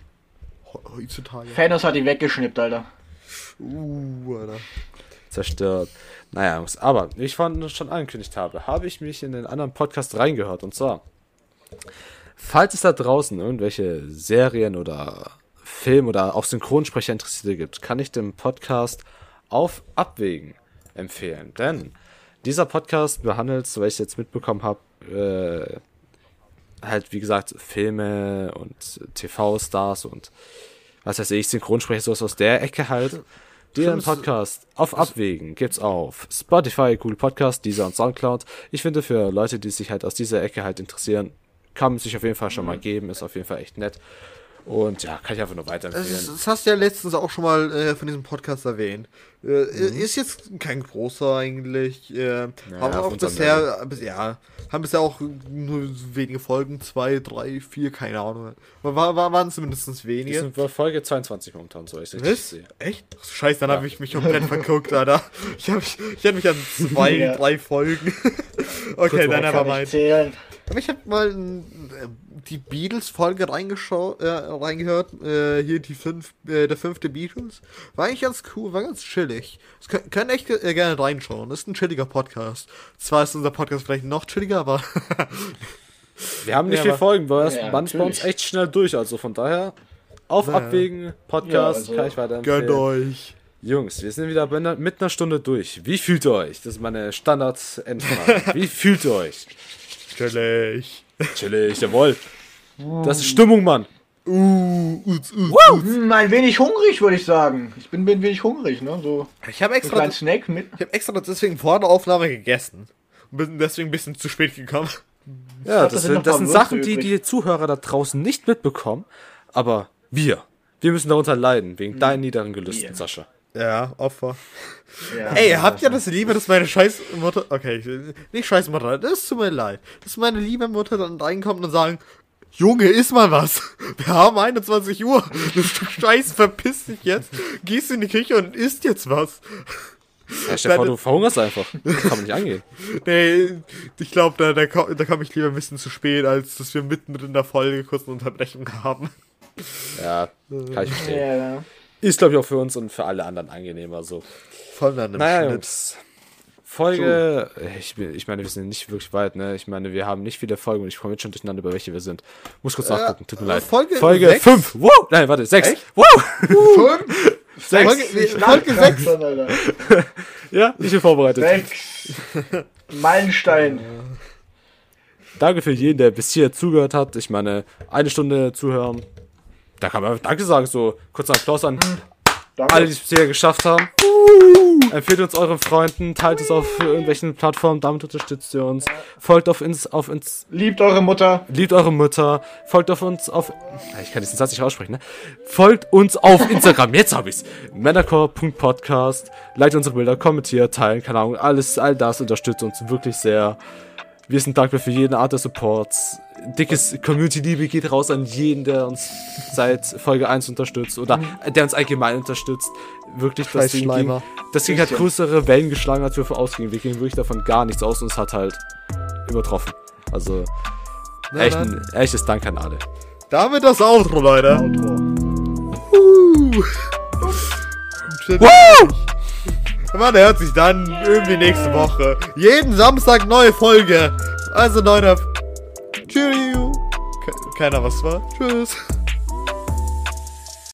Heutzutage. Thanos hat die weggeschnippt, Alter. Uh, Alter. Zerstört. Naja, aber wie ich vorhin schon angekündigt habe, habe ich mich in den anderen Podcast reingehört. Und zwar, falls es da draußen irgendwelche Serien oder Film oder auch Synchronsprecher Interessierte gibt, kann ich den Podcast auf Abwägen empfehlen. Denn dieser Podcast behandelt, soweit ich es jetzt mitbekommen habe, äh, halt wie gesagt Filme und TV-Stars und was weiß ich, Synchronsprecher, sowas aus der Ecke halt. Ist- Podcast auf Abwägen gibt's auf Spotify, Google Podcast, Deezer und Soundcloud. Ich finde für Leute, die sich halt aus dieser Ecke halt interessieren, kann man sich auf jeden Fall schon mal geben, ist auf jeden Fall echt nett. Und ja, kann ich einfach nur Das, weiterempfehlen. das hast du ja letztens auch schon mal äh, von diesem Podcast erwähnt. Äh, Ist jetzt kein großer eigentlich. Äh, haben auf auch bisher, bis, ja, haben bisher auch nur wenige Folgen, zwei, drei, vier, keine Ahnung. War, war, waren zumindest Wir wenige. sind bei Folge 22 momentan, so ich richtig sehe. Echt? Ach, Scheiße, dann habe ich mich komplett verguckt, Alter. Ich habe ich, ich hab mich an zwei, Ja. drei Folgen. okay, dann aber mein. zählen. Aber ich habe mal äh, die Beatles-Folge reingeschaut, äh, reingehört. Äh, hier die fünf, äh, der fünfte Beatles. War eigentlich ganz cool, war ganz chillig. Das können, können echt äh, gerne reinschauen. Das ist ein chilliger Podcast. Zwar ist unser Podcast vielleicht noch chilliger, aber Wir haben nicht Ja, viel aber- Folgen, weil das Ja, man ist bei uns echt schnell durch, also von daher auf Ja. Abwägen, Podcast, Ja, also kann ich weiterempfehlen. gönnt euch. Jungs, wir sind wieder mit einer Stunde durch. Wie fühlt ihr euch? Das ist meine Standard-Endfrage. Wie fühlt ihr euch? Chillig. Chillig, jawohl. Das ist Stimmung, Mann. Uh, uz, uz. Hm, ein wenig hungrig, würde ich sagen. Ich bin, ein wenig hungrig, ne? So Ich habe einen extra, kleinen Snack mit. ich hab extra deswegen vor der Aufnahme gegessen. Und bin deswegen ein bisschen zu spät gekommen. Ja, das das, sind das sind Sachen, die die Zuhörer da draußen nicht mitbekommen. Aber wir, wir müssen darunter leiden, wegen deinen niederen Gelüsten, Wir. Sascha. Ja, Opfer. Ja, Ey, habt ihr das Liebe, dass meine Scheißmutter. Okay, ich- nicht Scheißmutter, das tut mir leid. Dass meine liebe Mutter dann reinkommt und sagen: Junge, iss mal was. Wir haben 21 Uhr. Du Stück Scheiß, verpiss dich jetzt. Gehst in die Küche und isst jetzt was. Ja, Deine- du verhungerst einfach. Das kann man nicht angehen. Nee, ich glaube, da, da, komm- da komme ich lieber ein bisschen zu spät, als dass wir mitten in der Folge kurz eine Unterbrechung haben. Ja, kann ich verstehen. Ja, ja. Ist, glaube ich, auch für uns und für alle anderen angenehmer so. Voll an einem Naja, Schnitt. Folge, ich, ich meine, wir sind nicht wirklich weit, ne? Ich meine, wir haben nicht viele Folgen und ich komme jetzt schon durcheinander, über welche wir sind. Muss kurz nachgucken, tut mir äh, leid. Folge Folge sechs? 5. Wow! Nein, warte, 6. Echt? Wow! Sechs. Folge, nee, Folge 6. Alter. Ja, ich bin vorbereitet. Sechs. Meilenstein. Danke für jeden, der bis hier zugehört hat. Ich meine, eine Stunde zuhören. Da kann man Danke sagen, so kurzer Applaus an Danke. alle, die es bisher geschafft haben. Empfehlt uns euren Freunden, teilt es auf irgendwelchen Plattformen, damit unterstützt ihr uns. Folgt auf uns, auf uns, Liebt eure Mutter. liebt eure Mutter, folgt auf uns auf. Ich kann diesen Satz nicht aussprechen, ne? Folgt uns auf Instagram, jetzt hab ich's. Männercore.podcast, liked unsere Bilder, kommentiert, teilen, keine Ahnung, alles, all das unterstützt uns wirklich sehr. Wir sind dankbar für jede Art des Supports. Dickes Community-Liebe geht raus an jeden, der uns seit Folge 1 unterstützt oder der uns allgemein unterstützt. Wirklich, das Ding, ging, das Ding hat größere Wellen geschlagen, als wir vorausgingen. Wir gingen wirklich davon gar nichts aus und es hat halt übertroffen. Also, Na echt ein echtes Dank an alle. Damit das Outro, Leute. Outro. Uh. Shit. Man hört sich dann irgendwie nächste Woche. Jeden Samstag neue Folge. Also Leute, Ke- Keiner was war. Tschüss.